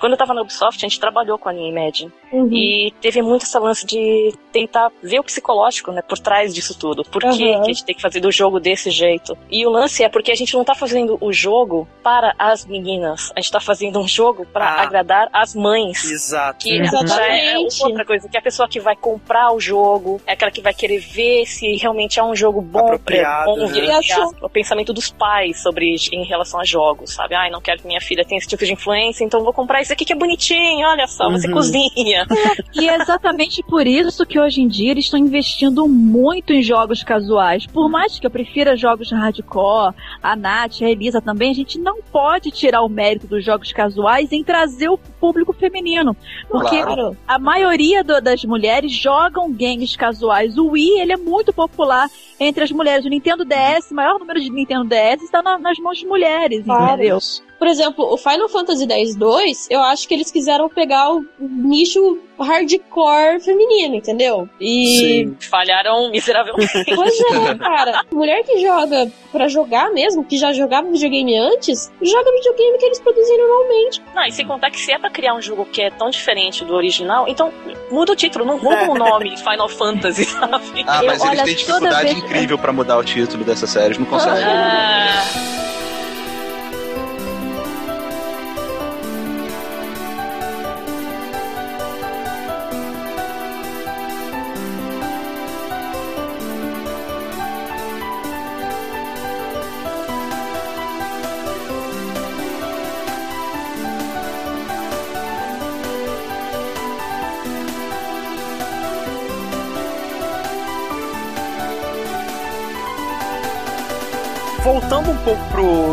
Quando eu tava na Ubisoft, a gente trabalhou com a Imagine. uhum. E teve muito essa lance de tentar ver o psicológico, né, por trás disso tudo. Por que, Aham. que a gente tem que fazer do jogo desse jeito? E o lance é porque a gente não tá fazendo o jogo para as meninas. A gente tá fazendo um jogo para Ah. agradar as mães. Exato. Que é Exatamente. outra coisa, que a pessoa que vai comprar o jogo é aquela que vai querer ver se realmente é um jogo bom, Apropriado, é, bom né? o pensamento dos pais sobre em relação a jogos, sabe? Ai, não quero que minha filha tenha esse tipo de influência, então vou comprar esse aqui que é bonitinho, olha só, você Uhum. cozinha. E é exatamente por isso que hoje em dia eles estão investindo muito em jogos casuais. Por mais que eu prefira jogos hardcore, a Nath, a Elisa também, a gente não pode tirar o mérito dos jogos casuais em trazer o público feminino. Porque Claro. a maioria do- das mulheres jogam games casuais. O Wii, ele é muito popular entre as mulheres. O Nintendo DS, o maior número de Nintendo DS está na- nas mãos de mulheres, Claro. entendeu? Por exemplo, o Final Fantasy X-2, eu acho que eles quiseram pegar o nicho hardcore feminino, entendeu? E. Sim. Falharam miseravelmente. Pois é, cara. Mulher que joga pra jogar mesmo, que já jogava videogame antes, joga videogame que eles produzem normalmente. Não, e sem contar que se é pra criar um jogo que é tão diferente do original, então muda o título, não muda o nome Final Fantasy, sabe? Ah, Eu- mas eles olha, têm dificuldade vez- incrível pra mudar o título dessa série, eles não conseguem. Ah,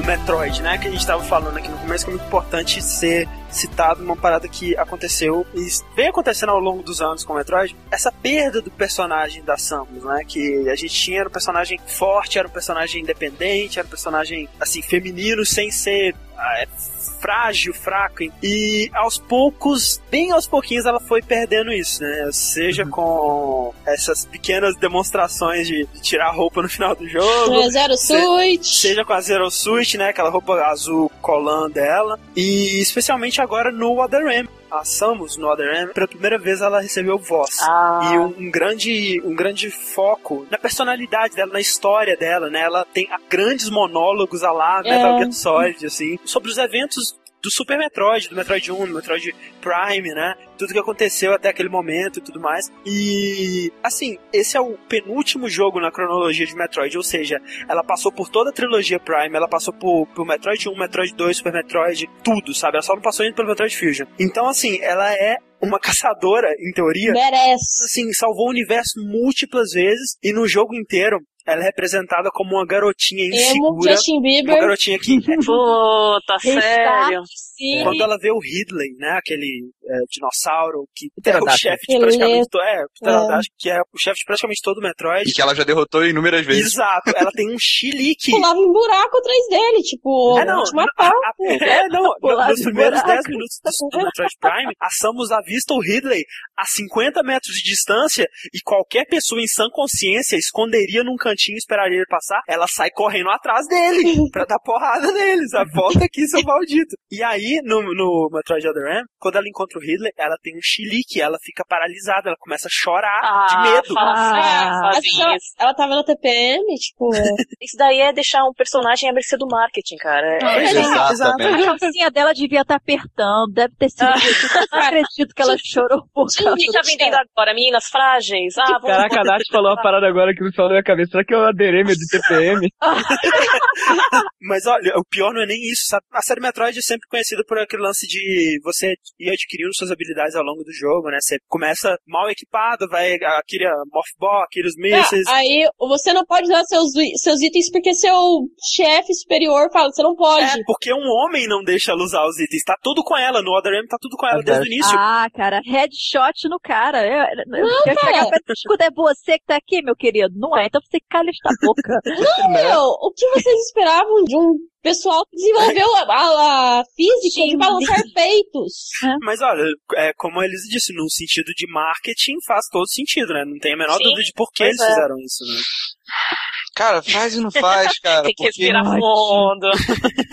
Metroid, né? Que a gente tava falando aqui no começo, que é muito importante ser citado uma parada que aconteceu e vem acontecendo ao longo dos anos com o Metroid, essa perda do personagem da Samus, né? Que a gente tinha era um personagem forte, era um personagem independente, era um personagem assim feminino sem ser é, frágil, fraco. E aos poucos, bem aos pouquinhos, ela foi perdendo isso, né? Seja com essas pequenas demonstrações de, de tirar a roupa no final do jogo. É, Zero Se- Switch. Seja com a Zero Suit, né? Aquela roupa azul colã dela. E especialmente agora no Other M. A Samus no Other M, pela primeira vez ela recebeu voz. ah, E um, um grande, um grande foco na personalidade dela, na história dela, né? Ela tem grandes monólogos a lá, É. Metal Gear Solid, assim, sobre os eventos do Super Metroid, do Metroid 1, do Metroid Prime, né? Tudo que aconteceu até aquele momento e tudo mais. E, assim, esse é o penúltimo jogo na cronologia de Metroid, ou seja, ela passou por toda a trilogia Prime, ela passou por, por Metroid 1, Metroid 2, Super Metroid, tudo, sabe? Ela só não passou ainda pelo Metroid Fusion. Então, assim, ela é uma caçadora, em teoria, Merece. assim, salvou o universo múltiplas vezes e no jogo inteiro ela é representada como uma garotinha Emo, insegura. Justin Uma Bieber. garotinha que, puta, sério. Sim. quando ela vê o Ridley, né, aquele é, dinossauro que é o chefe de praticamente todo, é, o pterodáctilo, que é o chefe de praticamente todo o Metroid. E que ela já derrotou inúmeras vezes. Exato, ela tem um chilique. Pulava em buraco atrás dele, tipo, É, não, te matar. a- é, não, no- nos primeiros buraco. 10 minutos do, do Metroid Prime, a Samus avista o Ridley a 50 metros de distância e qualquer pessoa em sã consciência esconderia num cantinho e esperaria ele passar, ela sai correndo atrás dele pra dar porrada nele, sabe? Volta aqui, seu maldito. E aí, no, no Metroid Other M, quando ela encontra contra o Hitler, ela tem um chilique, ela fica paralisada, ela começa a chorar Ah, de medo. fala assim, Ah, Mas ela, ela tava na TPM, tipo. Isso daí é deixar um personagem à mercê do marketing, cara. É- é, Exatamente. A calcinha dela devia estar apertando, deve ter sido. Eu não acredito que ela chorou por O causa que tá vendendo agora? Meninas frágeis? Ah, vamos Caraca, a Nath falou uma parada agora que me falou na minha cabeça. Será que eu aderei meu de TPM? Mas olha, o pior não é nem isso, sabe? A série Metroid é sempre conhecida por aquele lance de você ir adquirindo suas habilidades ao longo do jogo, né? Você começa mal equipado, vai aquele Morph Ball, aqueles mísseis. Ah, aí você não pode usar seus, seus itens porque seu chefe superior fala, você não pode. É, porque um homem não deixa ela usar os itens. Tá tudo com ela. No Other M tá tudo com ela desde o início. Ah, cara, headshot no cara. Eu, eu Não, quero cara. chegar perto, escuta, é você que tá aqui, meu querido. Não é, então você cala esta boca. Meu, o que vocês esperavam de um pessoal que desenvolveu a, a- a física de balançar peitos? Mas olha, é, como eles disse, no sentido de marketing faz todo sentido, né? Não tem a menor Sim, dúvida de por que pois eles é. fizeram isso, né? Cara, faz e não faz, cara. Tem que porque, respirar fundo.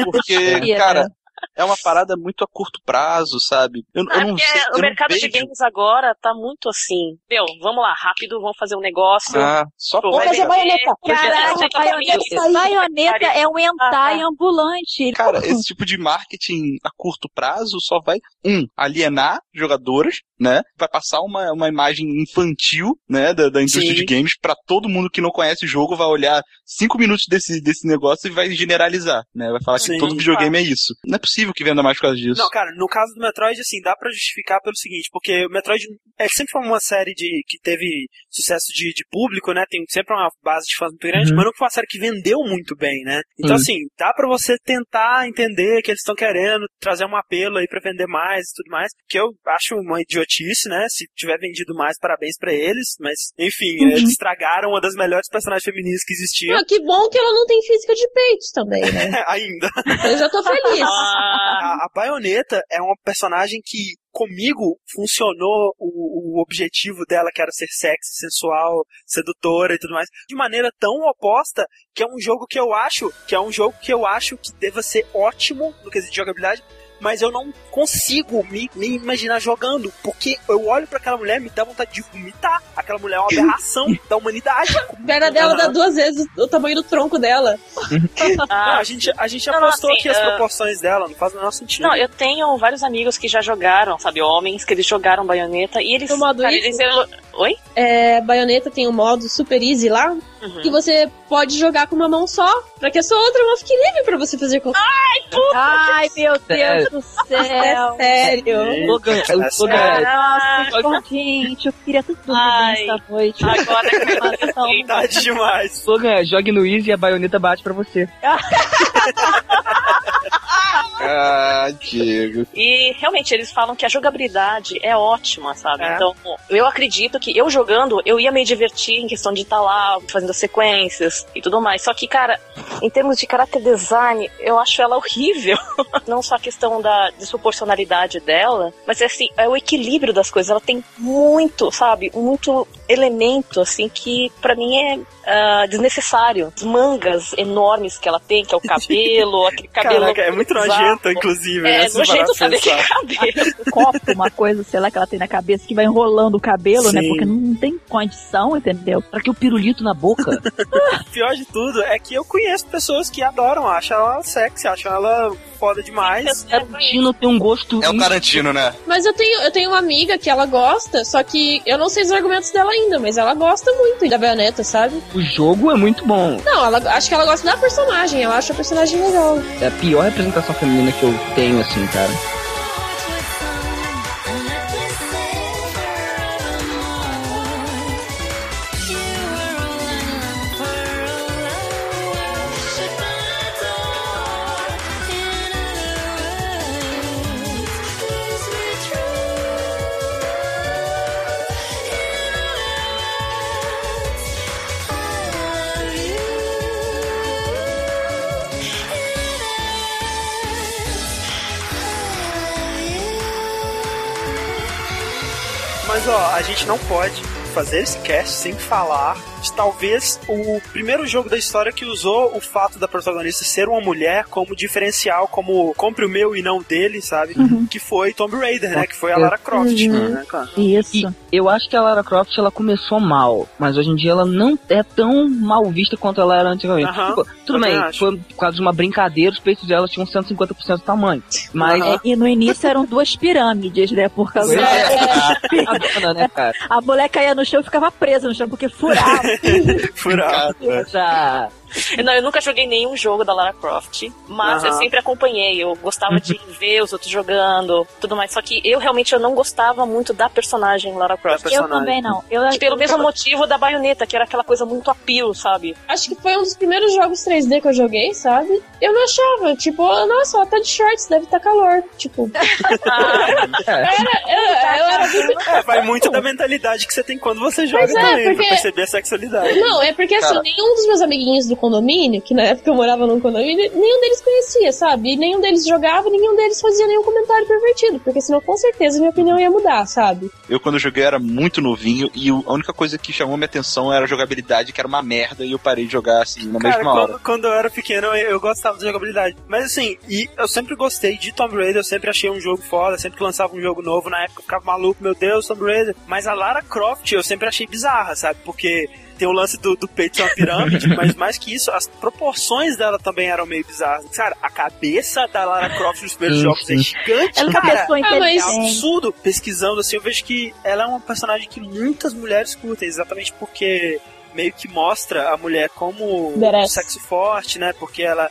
porque Respira. cara, é uma parada muito a curto prazo, sabe? Eu, eu Ah, não porque sei. eu o não mercado de games agora tá muito assim. Meu, vamos lá, rápido, vamos fazer um negócio. Ah, só Pô, pode. Vamos fazer baioneta. Caraca, Porque- baioneta, baioneta é um hentai ambulante. Cara, esse tipo de marketing a curto prazo só vai, um, alienar jogadoras, né? Vai passar uma, uma imagem infantil, né, da, da indústria Sim. de games pra todo mundo que não conhece o jogo, vai olhar cinco minutos desse, desse negócio e vai generalizar, né? Vai falar Sim, que todo videogame é isso. Não é possível que venda mais por causa disso. Não, cara, no caso do Metroid, assim, dá pra justificar pelo seguinte, porque o Metroid é sempre foi uma série de que teve sucesso de, de público, né? Tem sempre uma base de fãs muito grande, Uhum. mas nunca foi uma série que vendeu muito bem, né? Então, Sim. assim, dá pra você tentar entender que eles estão querendo trazer um apelo aí pra vender mais e tudo mais, que eu acho uma idiotice, né? Se tiver vendido mais, parabéns pra eles, mas, enfim, Uhum. eles estragaram uma das melhores personagens femininas que existiam. Ah, que bom que ela não tem física de peitos também, né? Ainda. Eu já tô feliz. A, a Baioneta é uma personagem que comigo funcionou o, o objetivo dela, que era ser sexy, sensual, sedutora e tudo mais, de maneira tão oposta que é um jogo que eu acho, que é um jogo que eu acho que deva ser ótimo no quesito de jogabilidade, mas eu não consigo me, me imaginar jogando, porque eu olho pra aquela mulher e me dá vontade de vomitar. Aquela mulher é uma aberração da humanidade. A perna dela dá duas vezes o tamanho do tronco dela. Não, ah, a gente, a gente Não, não, apostou assim, aqui as ah, proporções dela, não faz o menor sentido. Não, eu tenho vários amigos que já jogaram, sabe, homens, que eles jogaram baioneta e eles. No modo cara, easy? eles Oi? É, baioneta tem um modo super easy lá, Uhum. que você pode jogar com uma mão só, pra que a sua outra mão fique livre pra você fazer qualquer Ai, meu Deus do céu. É sério. Logan, É o Logan. Nossa, gente, eu queria tudo Ai. essa noite. Agora que eu Verdade demais. Logan, jogue no Easy e a baioneta bate pra você. Ah, Diego. E realmente eles falam que a jogabilidade é ótima, sabe? É. Então, eu acredito que eu jogando, eu ia me divertir em questão de estar lá fazendo as sequências e tudo mais. Só que, cara, em termos de character design, eu acho ela horrível. Não só a questão da desproporcionalidade dela, mas assim, é o equilíbrio das coisas. Ela tem muito, sabe? Muito elemento, assim, que pra mim é ah, desnecessário. As mangas enormes que ela tem, que é o cabelo, aquele cabelo. Caraca, é muito nojento, inclusive, né? É parar nojento saber que é cabelo. copo, uma coisa, sei lá, que ela tem na cabeça, que vai enrolando o cabelo, né? Sim. Porque não tem condição, entendeu? Pra que o pirulito na boca? Pior de tudo é que eu conheço pessoas que adoram, acham ela sexy, acham ela foda demais. Tarantino tem um gosto. É o Tarantino, né? Mas eu tenho, eu tenho uma amiga que ela gosta, só que eu não sei os argumentos dela ainda, mas ela gosta muito da baioneta, sabe? O jogo é muito bom. Não, ela, acho que ela gosta da personagem, ela acha a personagem legal. É a pior representação feminina que eu tenho, assim, cara. Gente não pode fazer esse cast sem falar de talvez o primeiro jogo da história que usou o fato da protagonista ser uma mulher como diferencial, como compre o meu e não o dele, sabe? Que foi Tomb Raider, né? Que foi a Lara Croft, Uhum. né, cara? Isso. E eu acho que a Lara Croft ela começou mal, mas hoje em dia ela não é tão mal vista quanto ela era antigamente. Aham, Tipo, tudo também bem, acho. foi por causa de uma brincadeira, os peitos dela tinham 150% do tamanho. Mas. É, e no início eram duas pirâmides, né? Por causa Pois da... a dona, né, cara? A mulher caía no chão e ficava presa no chão, porque furava. Furado. Já. Não, eu nunca joguei nenhum jogo da Lara Croft, mas Aham. eu sempre acompanhei. Eu gostava de ver os outros jogando, tudo mais. Só que eu realmente eu não gostava muito da personagem Lara Croft. Da Eu personagem. também não. Eu, Pelo mesmo motivo da baioneta, que era aquela coisa muito apio, sabe? Acho que foi um dos primeiros jogos 3D que eu joguei, sabe? Eu não achava, tipo, nossa, ela tá de shorts, deve estar calor. Tipo, eu, eu era muito. É, vai muito da mentalidade que você tem quando você joga Pois é, também, porque- pra perceber a sexualidade. Não, é porque assim, Cara. nenhum dos meus amiguinhos do condomínio, que na época eu morava num condomínio, nenhum deles conhecia, sabe? E nenhum deles jogava, nenhum deles fazia nenhum comentário pervertido, porque senão com certeza minha opinião ia mudar, sabe? Eu, quando joguei, era muito novinho e a única coisa que chamou minha atenção era a jogabilidade, que era uma merda, e eu parei de jogar assim na Cara, mesma hora. quando, quando eu era pequeno, eu, eu gostava da jogabilidade. Mas assim, e eu sempre gostei de Tomb Raider, eu sempre achei um jogo foda, sempre que lançava um jogo novo, na época eu ficava maluco, meu Deus, Tomb Raider. Mas a Lara Croft eu sempre achei bizarra, sabe? Porque tem o lance do, do peito ser uma pirâmide, mas mais que isso, as proporções dela também eram meio bizarras. Cara, a cabeça da Lara Croft nos primeiros jogos é gigante, Ela cara. É absurdo. Pesquisando assim, eu vejo que ela é uma personagem que muitas mulheres curtem, exatamente porque meio que mostra a mulher como Badass. sexo forte, né? Porque ela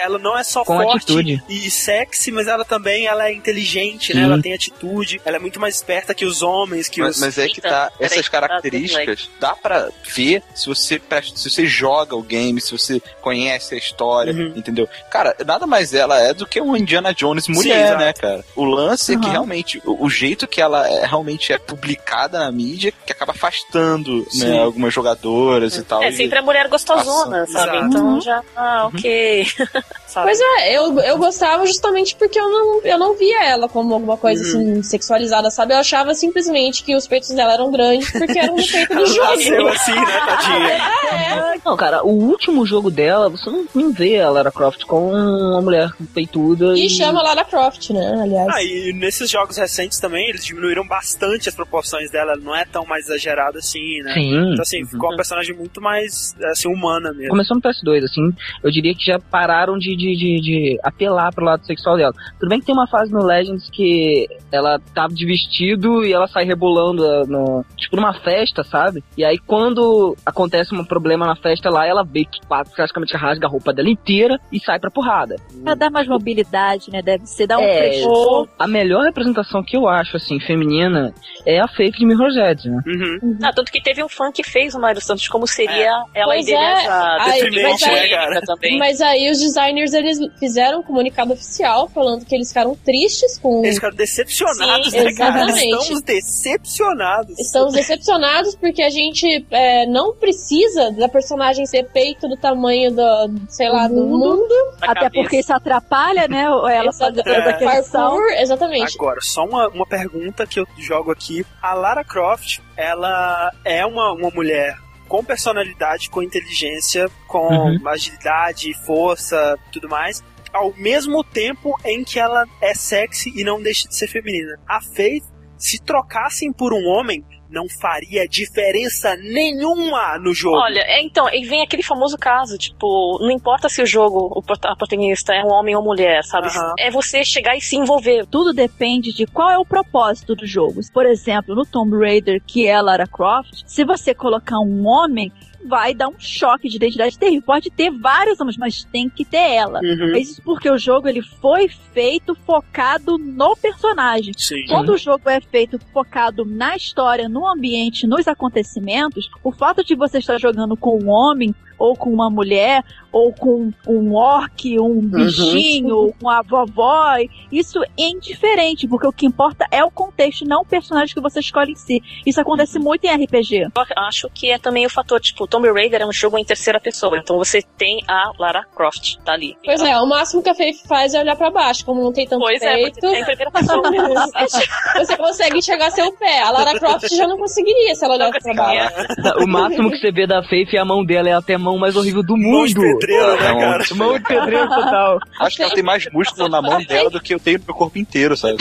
ela não é só Com forte atitude. e sexy, mas ela também ela é inteligente, né? Sim. Ela tem atitude, ela é muito mais esperta que os homens, que Mas, os mas é que tá, essas características dá pra ver se você presta, se você joga o game, se você conhece a história, Uhum. entendeu? Cara, nada mais ela é do que uma Indiana Jones mulher, exato. né, cara? O lance é que Uhum. realmente, o, o jeito que ela é, realmente é publicada na mídia, que acaba afastando, Sim. né, algumas jogadoras e tal. É e- sempre a mulher gostosona, Ação. sabe? Exato. Então já, ah, ok. sabe? Pois é, eu, eu gostava justamente porque eu não, eu não via ela como alguma coisa assim sexualizada, sabe? Eu achava simplesmente que os peitos dela eram grandes porque eram no peito do jogo. nasceu assim, né, tadinha? Não, cara, o último jogo dela, você não, não vê a Lara Croft com uma mulher peituda. E chama Lara Croft, né? Aliás. Ah, e nesses jogos recentes também, eles diminuíram bastante as proporções dela, ela não é tão mais exagerada assim, né? Sim. Então assim, ficou uma personagem muito mais assim, humana mesmo. Começou no PS2, assim, eu diria que já pararam de, de, de, de apelar pro lado sexual dela. Tudo bem que tem uma fase no Legends que ela tá de vestido e ela sai rebolando ah, no, tipo numa festa, sabe? E aí quando acontece um problema na festa lá, ela vê que praticamente rasga a roupa dela inteira e sai pra porrada. Pra dar mais mobilidade, né? Deve ser, dar um É, frescor. A melhor representação que eu acho, assim, feminina, é a Faith de Mirror's Edge, né? Uhum. Ah, tanto que teve um fã que fez uma ilustração de como seria ela Pois é. Ai, Deprimente, mas aí- né, cara? Também. Mas aí os designers eles fizeram um comunicado oficial falando que eles ficaram tristes com. Eles ficaram decepcionados, Sim, né, cara? exatamente. Estamos decepcionados. Estamos decepcionados porque a gente é, não precisa da personagem ser peito do tamanho do, sei lá, do mundo. Até cabeça. porque isso atrapalha, né? Ela fazer toda. Parkour, exatamente. Agora, só uma, uma pergunta que eu jogo aqui. A Lara Croft, ela é uma, uma mulher com personalidade, com inteligência, com Uhum. agilidade, força, tudo mais. Ao mesmo tempo em que ela é sexy e não deixa de ser feminina. A Faith, se trocassem por um homem, não faria diferença nenhuma no jogo. Olha, é, então, e vem aquele famoso caso, tipo, não importa se o jogo, o protagonista é um homem ou mulher, sabe? Aham. É você chegar e se envolver. Tudo depende de qual é o propósito do jogo. Por exemplo, no Tomb Raider, que é Lara Croft, se você colocar um homem, vai dar um choque de identidade terrível. Pode ter vários homens, mas tem que ter ela. Uhum. Mas isso porque o jogo ele foi feito focado no personagem. Sim. Quando o jogo é feito focado na história, no ambiente, nos acontecimentos, o fato de você estar jogando com um homem ou com uma mulher, ou com um orc, um bichinho, ou com a vovó. Isso é indiferente, porque o que importa é o contexto, não o personagem que você escolhe em si. Isso acontece muito em RPG. Eu acho que é também o fator, tipo, Tomb Raider é um jogo em terceira pessoa, então você tem a Lara Croft, tá ali. Pois é, o máximo que a Faith faz é olhar pra baixo, como não tem tanto Pois é, peito. em primeira pessoa. você consegue enxergar seu pé. A Lara Croft já não conseguiria se ela olhasse pra baixo. O máximo que você vê da Faith é a mão dela, é até a mão mais horrível do mundo. Pedreiro, né, Não, cara? Mão de pedreiro total. Acho que ela tem mais músculo na mão dela do que eu tenho no meu corpo inteiro, sabe?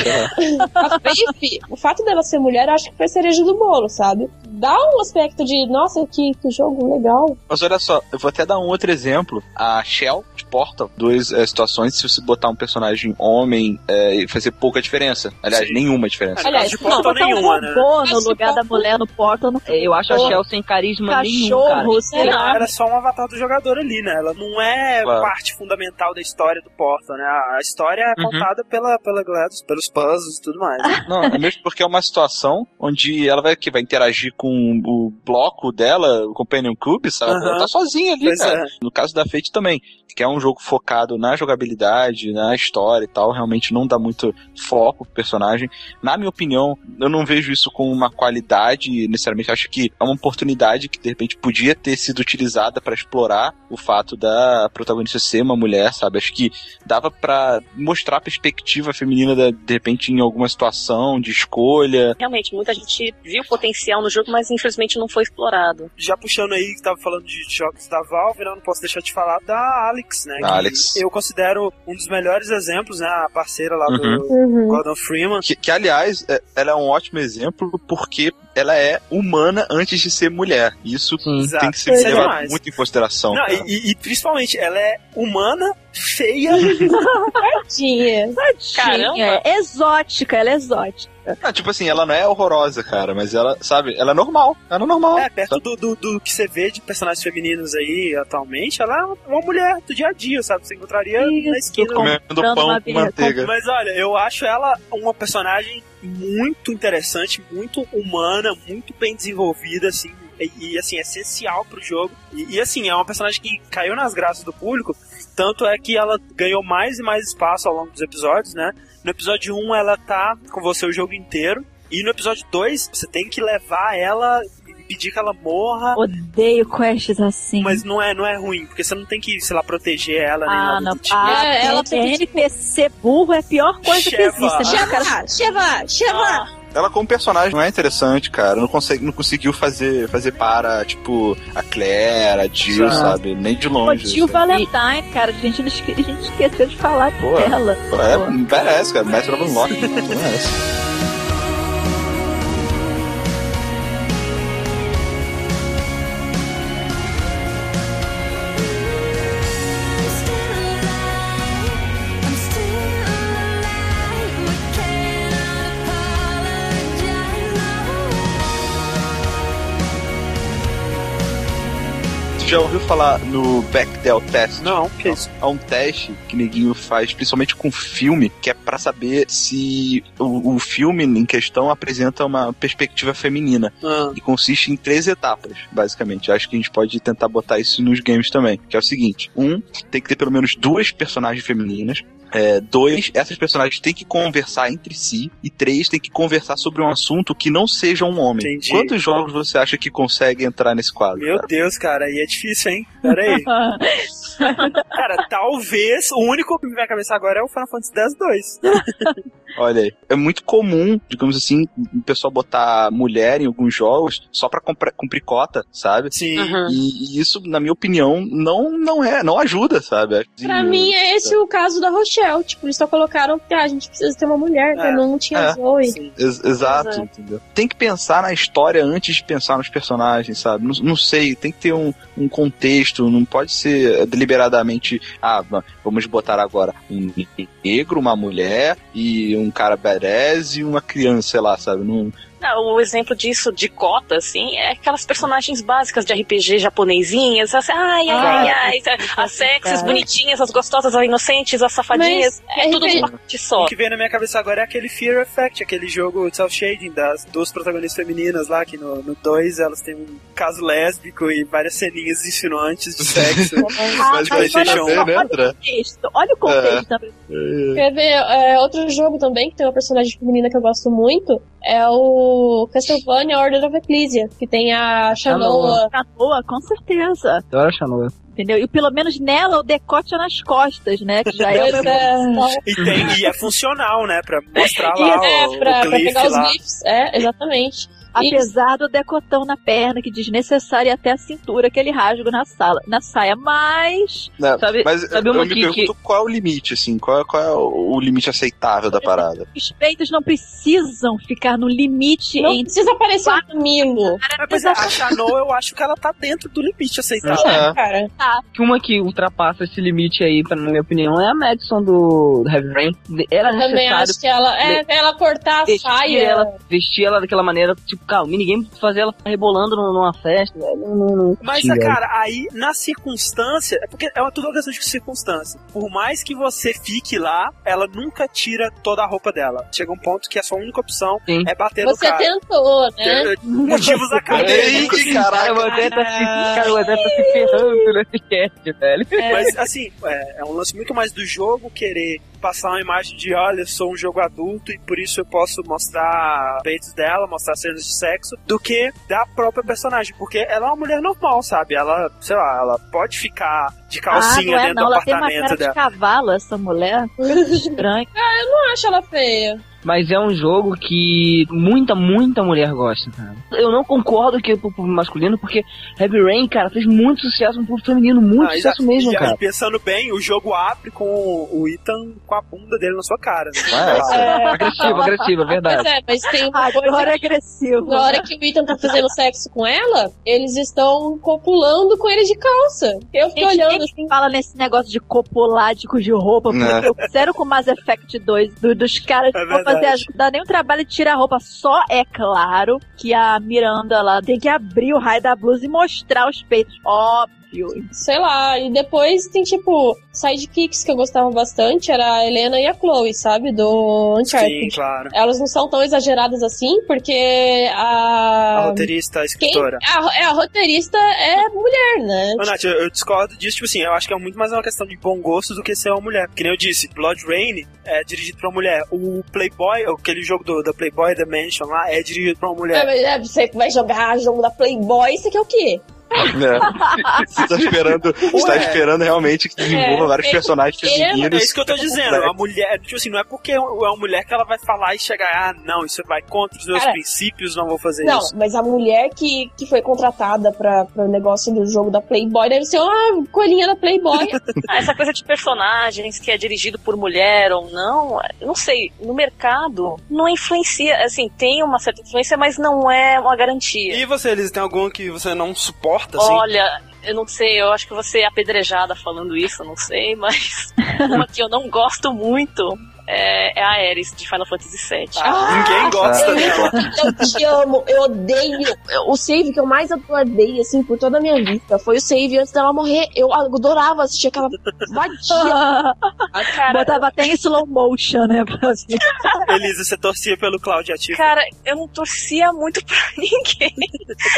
A Faith, o fato dela ser mulher, eu acho que foi cereja do bolo, sabe? Dá um aspecto de, nossa, que, que jogo legal. Mas olha só, eu vou até dar um outro exemplo. A Shell de Portal, duas eh, situações, se você botar um personagem homem, é, e fazer pouca diferença. Aliás, Sim. nenhuma diferença. Aliás, de Não, Portal botar um nenhuma, né? robô no Mas se lugar da mulher no Portal, não Eu acho a. Shell sem carisma nenhum, cara. cachorro, sei lá. Ela é só um avatar do jogador ali, né? Ela não é Claro. parte fundamental da história do Portal, né? A história é Uhum. contada pela, pela GLaDOS, pelos puzzles e tudo mais. né? Não, é mesmo porque é uma situação onde ela vai, que vai interagir com o bloco dela, o Companion Cube, sabe? Aham. Ela tá sozinha ali, Pois cara. é. No caso da Fate também, que é um jogo focado na jogabilidade, na história e tal, realmente não dá muito foco pro personagem. Na minha opinião, eu não vejo isso como uma qualidade, necessariamente acho que é uma oportunidade que de repente podia ter sido utilizada pra explorar o fato da protagonista ser uma mulher, sabe? Acho que dava pra mostrar a perspectiva feminina da- de repente em alguma situação de escolha. Realmente, muita gente viu potencial no jogo, mas infelizmente não foi explorado. Já puxando aí que tava falando de jogos da Valve, né? eu não posso deixar de falar da Alex, né? Da que Alex. Eu considero um dos melhores exemplos, né? A parceira lá Uhum. do Uhum. Gordon Freeman. Que, que, aliás, é- ela é um ótimo exemplo porque ela é humana antes de ser mulher. Isso Sim. Exato. tem que ser é levado muito em consideração. Não, e, e- e principalmente, ela é humana, feia. Tadinha. Caramba. Tinha, é exótica, ela é exótica. Ah, tipo assim, ela não é horrorosa, cara, mas ela, sabe, ela é normal. Ela é normal. É, perto do, do, do que você vê de personagens femininos aí atualmente, ela é uma mulher do dia a dia, sabe? Você encontraria na Isso, esquina. Comendo pão com birra, manteiga. Mas olha, eu acho ela uma personagem muito interessante, muito humana, muito bem desenvolvida, assim, e, e, assim, essencial pro jogo. E, e, assim, é uma personagem que caiu nas graças do público, tanto é que ela ganhou mais e mais espaço ao longo dos episódios, né? No episódio 1 ela tá com você o jogo inteiro, e no episódio 2 você tem que levar ela e pedir que ela morra. Odeio quests assim. Mas não é, não é ruim, porque você não tem que, sei lá, proteger ela nem ah, nada não. tipo. Ah, É, ela ela tem que, NPC burro é a pior coisa que existe. né? Cheva, Cheva, Cheva. Ela como personagem não é interessante, cara. Não, consegue, não conseguiu fazer, fazer para, tipo, a Claire, a Jill, Exato. sabe? Nem de Pô, longe. Jill sabe? Valentine, cara, a gente, a gente esqueceu de falar Pô, dela. É, Pô. merece, cara. Mestre of Unlock. merece. Já ouviu falar no Bechdel Test? Não, que isso? É um teste que neguinho faz, principalmente com filme, que é pra saber se o, o filme em questão apresenta uma perspectiva feminina. Ah, E consiste em três etapas, basicamente. Acho que a gente pode tentar botar isso nos games também. Que é o seguinte: um, tem que ter pelo menos duas personagens femininas. É, dois, essas personagens têm que conversar entre si. E três, tem que conversar sobre um assunto que não seja um homem. Entendi. Quantos jogos você acha que consegue entrar nesse quadro? Meu cara? Deus, cara, aí é difícil, hein? Pera aí. Cara, talvez o único que me vem à cabeça agora é o Final Fantasy X-2. Olha aí. É muito comum, digamos assim, o pessoal botar mulher em alguns jogos só pra cumprir cota, sabe? Sim. Uhum. E, e isso, na minha opinião, não, não é, não ajuda, sabe? Pra mim é esse o caso da Rochelle. Tipo, eles só colocaram porque ah, a gente precisa ter uma mulher, né? É, não tinha é. Zoe. Sim. Ex- exato, Exato. entendeu? Tem que pensar na história antes de pensar nos personagens, sabe? Não, não sei, tem que ter um, um contexto, não pode ser deliberadamente, ah, va- vamos botar agora um negro, uma mulher e um cara badass e uma criança, sei lá, sabe? Não, Não, o exemplo disso de cota, assim, é aquelas personagens básicas de RPG japonesinhas, assim, ai, ai, ai, ai, as sexys, bonitinhas, as gostosas, as inocentes, as safadinhas, Mas é tudo RPG numa parte só. O que vem na minha cabeça agora é aquele Fear Effect, aquele jogo de self-shading das duas protagonistas femininas lá, que no 2 elas têm um caso lésbico e várias ceninhas insinuantes de sexo. Ah, Mas mas PlayStation olha, só, 1, né, olha André? o contexto. Olha o contexto. também. Quer ver? É, outro jogo também, que tem uma personagem feminina que eu gosto muito, é o Castlevania Order of Ecclesia, que tem a Shanoa. Canoa, com certeza. Adoro a Shanoa. Entendeu? E pelo menos nela o decote é nas costas, né? Que já é o Pois meu é. E, tem, e é funcional, né? Pra mostrar E lá é, o, pra, o pra pegar os lá. gifs. É, exatamente. Apesar do decotão na perna, que desnecessário e até a cintura, aquele rasgo na sala, na saia, mas. Não, Sabe- mas sabe eu uma me que- pergunto qual é o limite, assim, qual é, qual é o limite aceitável da parada. Os peitos não precisam ficar no limite Não entre. precisa aparecer um mamilo. Mas, é, a Shanoa eu acho que ela tá dentro do limite aceitável. É. Cara, Que uma que ultrapassa esse limite aí, pra- na minha opinião, é a Madison do, Heavy Rain. Era eu também necessário acho que ela. É, ela cortar a vestir saia. ela, vestir ela daquela maneira, tipo, cara, o minigame fazer ela ficar rebolando num- numa festa, velho, não, não, não. Mas, Sim, velho. cara, aí, na circunstância, é porque é uma, tudo uma questão de circunstância. Por mais que você fique lá, ela nunca tira toda a roupa dela. Chega um ponto que a sua única opção Sim. é bater no Você cara. tentou, né? É, Motivos acadêmicos. Ei, Cara, caraca. o André tá se, cara, o André tá se ferrando nesse cast, velho. Mas, assim, é, é um lance muito mais do jogo querer passar uma imagem de, olha, eu sou um jogo adulto e por isso eu posso mostrar peitos dela, mostrar cenas de sexo, do que da própria personagem. Porque ela é uma mulher normal, sabe? Ela, sei lá, ela pode ficar de Ah, calcinha não é, dentro não. do Ela tem uma apartamento cara dela. de cavalo, essa mulher. Estranho. Eu não acho ela feia. Mas é um jogo que muita, muita mulher gosta, cara. Eu não concordo que pro público masculino, porque Heavy Rain, cara, fez muito sucesso no público feminino, muito Ah, sucesso já- mesmo, já- cara. pensando bem, o jogo abre com o Ethan com a bunda dele na sua cara. Né? É essa? Agressivo, agressivo, é Pois verdade. é, mas tem uma Agora coisa é agressivo. Na hora que o Ethan tá fazendo sexo com ela, eles estão copulando com ele de calça. Eu fiquei Gente, olhando assim. fala nesse negócio de copuládico de roupa, Né. porque eu fizeram com Mass Effect 2, do- dos caras É fazer, dá nem o trabalho de tirar a roupa, só é claro que a Miranda lá tem que abrir o raio da blusa e mostrar os peitos, Sei lá, e depois tem tipo sidekicks que eu gostava bastante, era a Helena e a Chloe, sabe? Do Sim, Uncharted. claro. Elas não são tão exageradas assim, porque A a. roteirista, a Quem, escritora. a, é, a roteirista é mulher, né? Ô, Nath, eu, eu discordo disso, tipo assim, eu acho que é muito mais uma questão de bom gosto do que ser uma mulher. Que nem eu disse, Blood Rain é dirigido pra uma mulher. O Playboy, aquele jogo do, da Playboy The Mansion lá, é dirigido pra uma É, mulher. mas, é, você vai jogar jogo da Playboy, isso aqui é o quê? É. Você tá esperando, tá Ué. esperando realmente que desenvolva É, vários é- personagens é- femininos. É isso que eu tô dizendo. A mulher, tipo assim, não é porque é uma mulher que ela vai falar e chegar, ah, não, isso vai contra os meus Cara, princípios, não vou fazer Não, isso. mas a mulher que, que foi contratada pra, pro negócio do jogo da Playboy deve ser uma coelhinha da Playboy. Ah, essa coisa de personagens que é dirigido por mulher ou não, não sei, no mercado não influencia, assim, tem uma certa influência, mas não é uma garantia. E você, Elis, tem algum que você não suporta, assim? Olha, eu não sei, eu acho que você é apedrejada falando isso, eu não sei, mas uma que eu não gosto muito é, é a Ares de Final Fantasy VII. Ah, Ninguém gosta eu- dela. eu te amo, eu odeio. O save que eu mais adorei, assim, por toda a minha vida foi o save antes dela morrer. Eu adorava assistir aquela vadia. Cara, Botava até em slow motion, né? Elisa, você torcia pelo Cláudio Ativo. Cara, eu não torcia muito pra ninguém.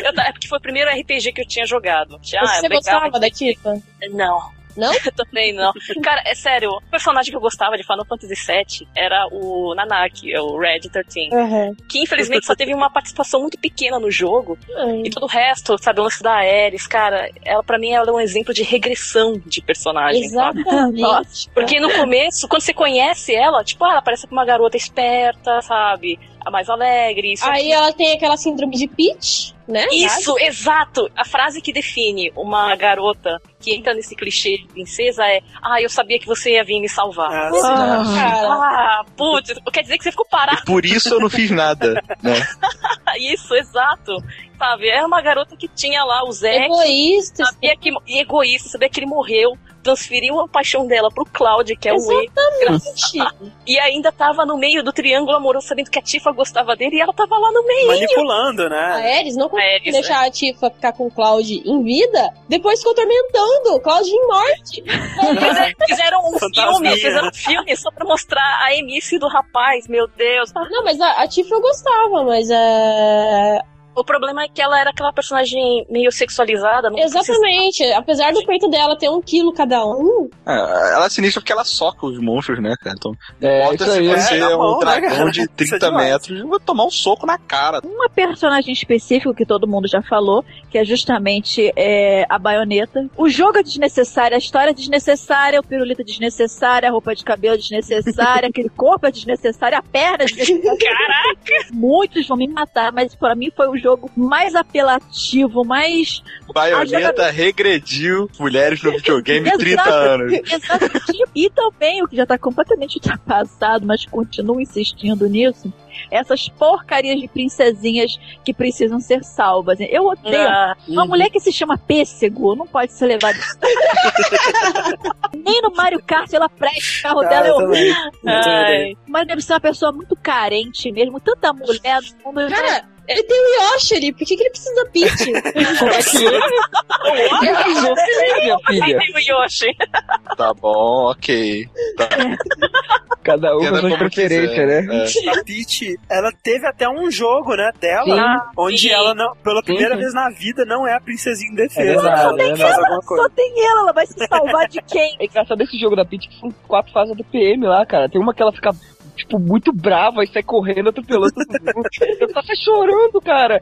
Eu, é porque foi o primeiro RPG que eu tinha jogado. Já, Você gostava brigava- da Tifa? Não. Não? Eu também não. Cara, é sério, o personagem que eu gostava de Final Fantasy VII era o Nanaki, é o Red 13. Uhum. Que infelizmente só teve uma participação muito pequena no jogo. E todo o resto, sabe, o lance da Ares, cara, ela pra mim ela é um exemplo de regressão de personagem. Exatamente. Porque no começo, quando você conhece ela, tipo, ah, ela parece uma garota esperta, sabe? A mais alegre. Só Aí ela tem aquela síndrome de Peach, né? Isso, exato! A frase que define uma garota que entra nesse clichê de princesa é Ah, eu sabia que você ia vir me salvar. Ah, Ah. Ah, putz, quer dizer que você ficou parado. Por isso eu não fiz nada, né? Isso, exato. sabe? Era uma garota que tinha lá os ex, Egoísta. sabia que, e egoísta, sabia que ele morreu, transferiu a paixão dela pro Cloud, que é o ex, Exatamente. e ainda tava no meio do triângulo amoroso, sabendo que a Tifa gostava dele, e ela tava lá no meio. Manipulando, A né? Ares não conseguiu Ares, deixar a Tifa ficar com o Cloud em vida, depois ficou tormentando o Cloud em morte. Fizeram- Fizeram um Fantasminha. filme, fizeram um filme só pra mostrar a Emice do rapaz, meu Deus. Não, mas a, a Tifa eu gostava, mas é. O problema é que ela era aquela personagem meio sexualizada. Não Exatamente. Apesar do peito dela ter um quilo cada um, É, ela é sinistra porque ela soca os monstros, né, cara? Então, É, importa isso se aí. você É, é, um mão, né, dragão cara? de Isso é 30 demais. metros, vai tomar um soco na cara. Uma personagem específico que todo mundo já falou, que é justamente é, a baioneta. O jogo é desnecessário, a história é desnecessária, o pirulito é desnecessário, a roupa de cabelo é desnecessária, aquele corpo é desnecessário, a perna é desnecessária. Caraca! Muitos vão me matar, mas pra mim foi o jogo mais apelativo, mais. Baioneta regrediu mulheres no videogame Exato. 30 anos. Exatamente. E também, o que já tá completamente ultrapassado, mas continuo insistindo nisso, essas porcarias de princesinhas que precisam ser salvas. Eu odeio. Ah, Uma mulher que se chama Pêssego não pode ser levada. Nem no Mario Kart ela presta, o carro Ah, dela é. Eu também. ai. Mas deve ser uma pessoa muito carente mesmo. Tanta mulher no mundo. cara, ele tem o Yoshi ali, por que, que ele precisa da Peach? Como é que é? minha Aí filha? tem o Yoshi. Tá bom, ok. Tá. Cada um com preferências, quiser. né? É. A Peach, ela teve até um jogo, né, dela, Sim. onde sim. ela, não, pela primeira sim. vez na vida, não é a princesinha indefesa. É verdade, ela é faz verdade. alguma coisa. Só tem ela, ela vai se salvar de quem? É engraçado desse jogo da Peach que são quatro fases do PM lá, cara. Tem uma que ela fica, tipo, muito brava e sai correndo, atropelando todo mundo. Ela tá chorando, cara.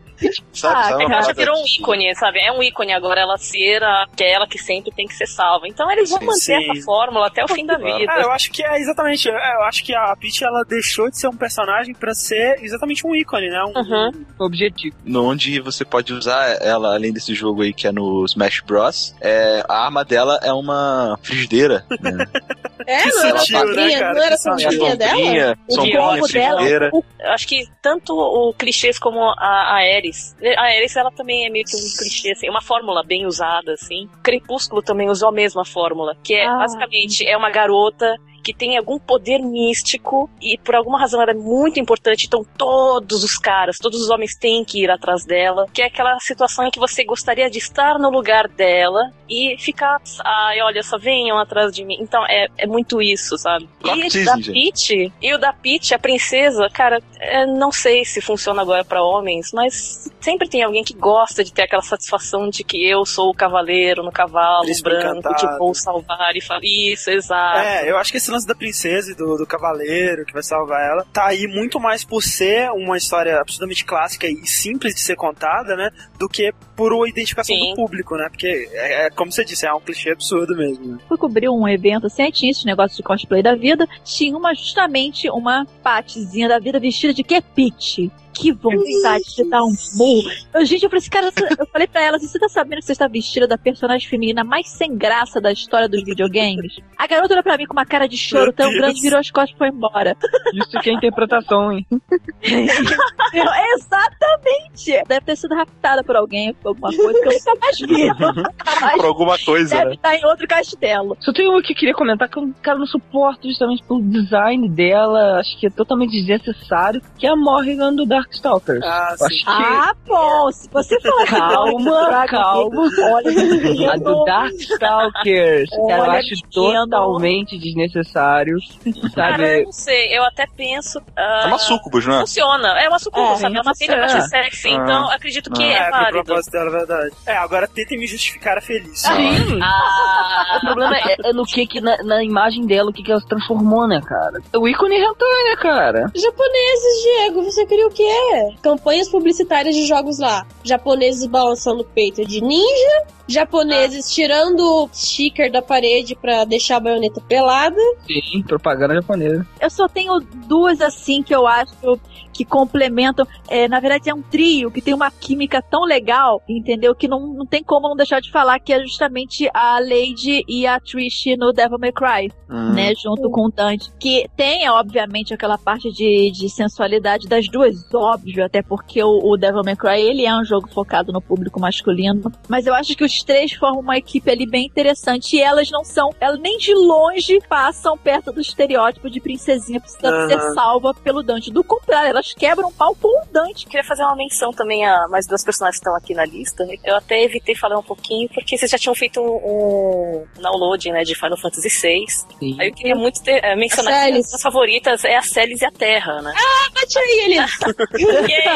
Sabe, Ah, sabe uma Ela já virou um ícone, sabe? É um ícone agora ela ser aquela que sempre tem que ser salva. Então eles vão Sim, manter sim. essa fórmula até o fim da vida. Ah, eu acho que é exatamente. Eu acho que a Peach ela deixou de ser um personagem pra ser exatamente um ícone, né? Um, Uhum. Objetivo. onde você pode usar ela, além desse jogo aí que é no Smash Bros. É, a arma dela é uma frigideira. Né? É, não era sutil, né, sombrinha, cara? não era Que sutil. sombrinha dela? Sombrinha, O corpo dela. o- acho que tanto o clichês como a, a Ares. A Ares, ela também é meio que um clichê, assim, uma fórmula bem usada, assim. Crepúsculo também usou a mesma fórmula, que é, Ah. basicamente, é uma garota que tem algum poder místico e por alguma razão ela é muito importante, então todos os caras, todos os homens têm que ir atrás dela, que é aquela situação em que você gostaria de estar no lugar dela e ficar, ai, olha, só venham atrás de mim. Então é, é muito isso, sabe? E Cockteasing, da. Peach, e o da Peach, a princesa, cara, é, não sei se funciona agora pra homens, mas sempre tem alguém que gosta de ter aquela satisfação de que eu sou o cavaleiro no cavalo Príncipe branco encantado. que vou salvar e falar isso, exato. É, eu acho que esse lance da princesa e do, do cavaleiro que vai salvar ela tá aí muito mais por ser uma história absolutamente clássica e simples de ser contada, né? Do que por uma identificação Sim. do público, né? Porque, é, é, como você disse, é um clichê absurdo mesmo. Né? fui cobrir um evento assim, aí tinha esse negócio de cosplay da vida, tinha uma, justamente uma patezinha da vida vestida de que Peach. Que vontade de dar um murro. Eu, gente, eu falei assim, cara, você- eu falei pra ela você tá sabendo que você está vestida da personagem feminina mais sem graça da história dos videogames? A garota olhou pra mim com uma cara de choro tão grande, virou as costas e foi embora. Isso que é interpretação, hein? Eu, Exatamente! Deve ter sido raptada por alguém, por alguma coisa que eu nunca mais vi. Por alguma coisa, deve né? estar em outro castelo. Só tem uma que eu queria comentar que eu, cara, não suporto justamente pelo design dela, acho que é totalmente desnecessário, que é a Morrigan do Darkstalkers. Ah, que Ah, bom, se você falar que Calma, calma. Olha, a do Darkstalkers, cara, eu Olha, acho totalmente desnecessário, Cara, eu sabe? não sei, eu até penso. ah, É uma sucubus, não é? Funciona, é uma sucuba, É, sabe? é uma ser maçã. sexy, Ah. então acredito que Ah. é, É, válido. propósito dela, é verdade. É, agora tentem me justificar a feliz. Sim. Ah, O problema é, é no que, que na, na imagem dela, o que, que ela se transformou, né, cara? O ícone hentai, né, cara? Japoneses, Diego, você queria o quê? Campanhas publicitárias de jogos lá. Japoneses balançando o peito de ninja. Japoneses tirando o sticker da parede pra deixar a baioneta pelada. Sim, propaganda japonesa. eu só tenho duas assim que eu acho que complementam. É, na verdade, é um trio que tem uma química tão legal, entendeu? Que não, não tem como não deixar de falar que é justamente a Lady e a Trish no Devil May Cry, Hum. né? Junto com o Dante. Que tem, obviamente, aquela parte de, de sensualidade das duas, óbvio, até porque o, o Devil May Cry, ele é um jogo focado no público masculino. Mas eu acho que os três formam uma equipe ali bem interessante e elas não são, elas nem de longe passam perto do estereótipo de princesinha precisando Aham. ser salva pelo Dante. Do contrário, elas quebram o pau com o Dante. Queria fazer uma menção também a mais duas personagens que estão aqui na lista. né? Eu até evitei falar um pouquinho, porque vocês já tinham feito um, um download né, de Final Fantasy VI. Sim. Aí eu queria muito ter, eh, mencionar as favoritas é a Celis e a Terra, né? Bate aí, ele. Yay!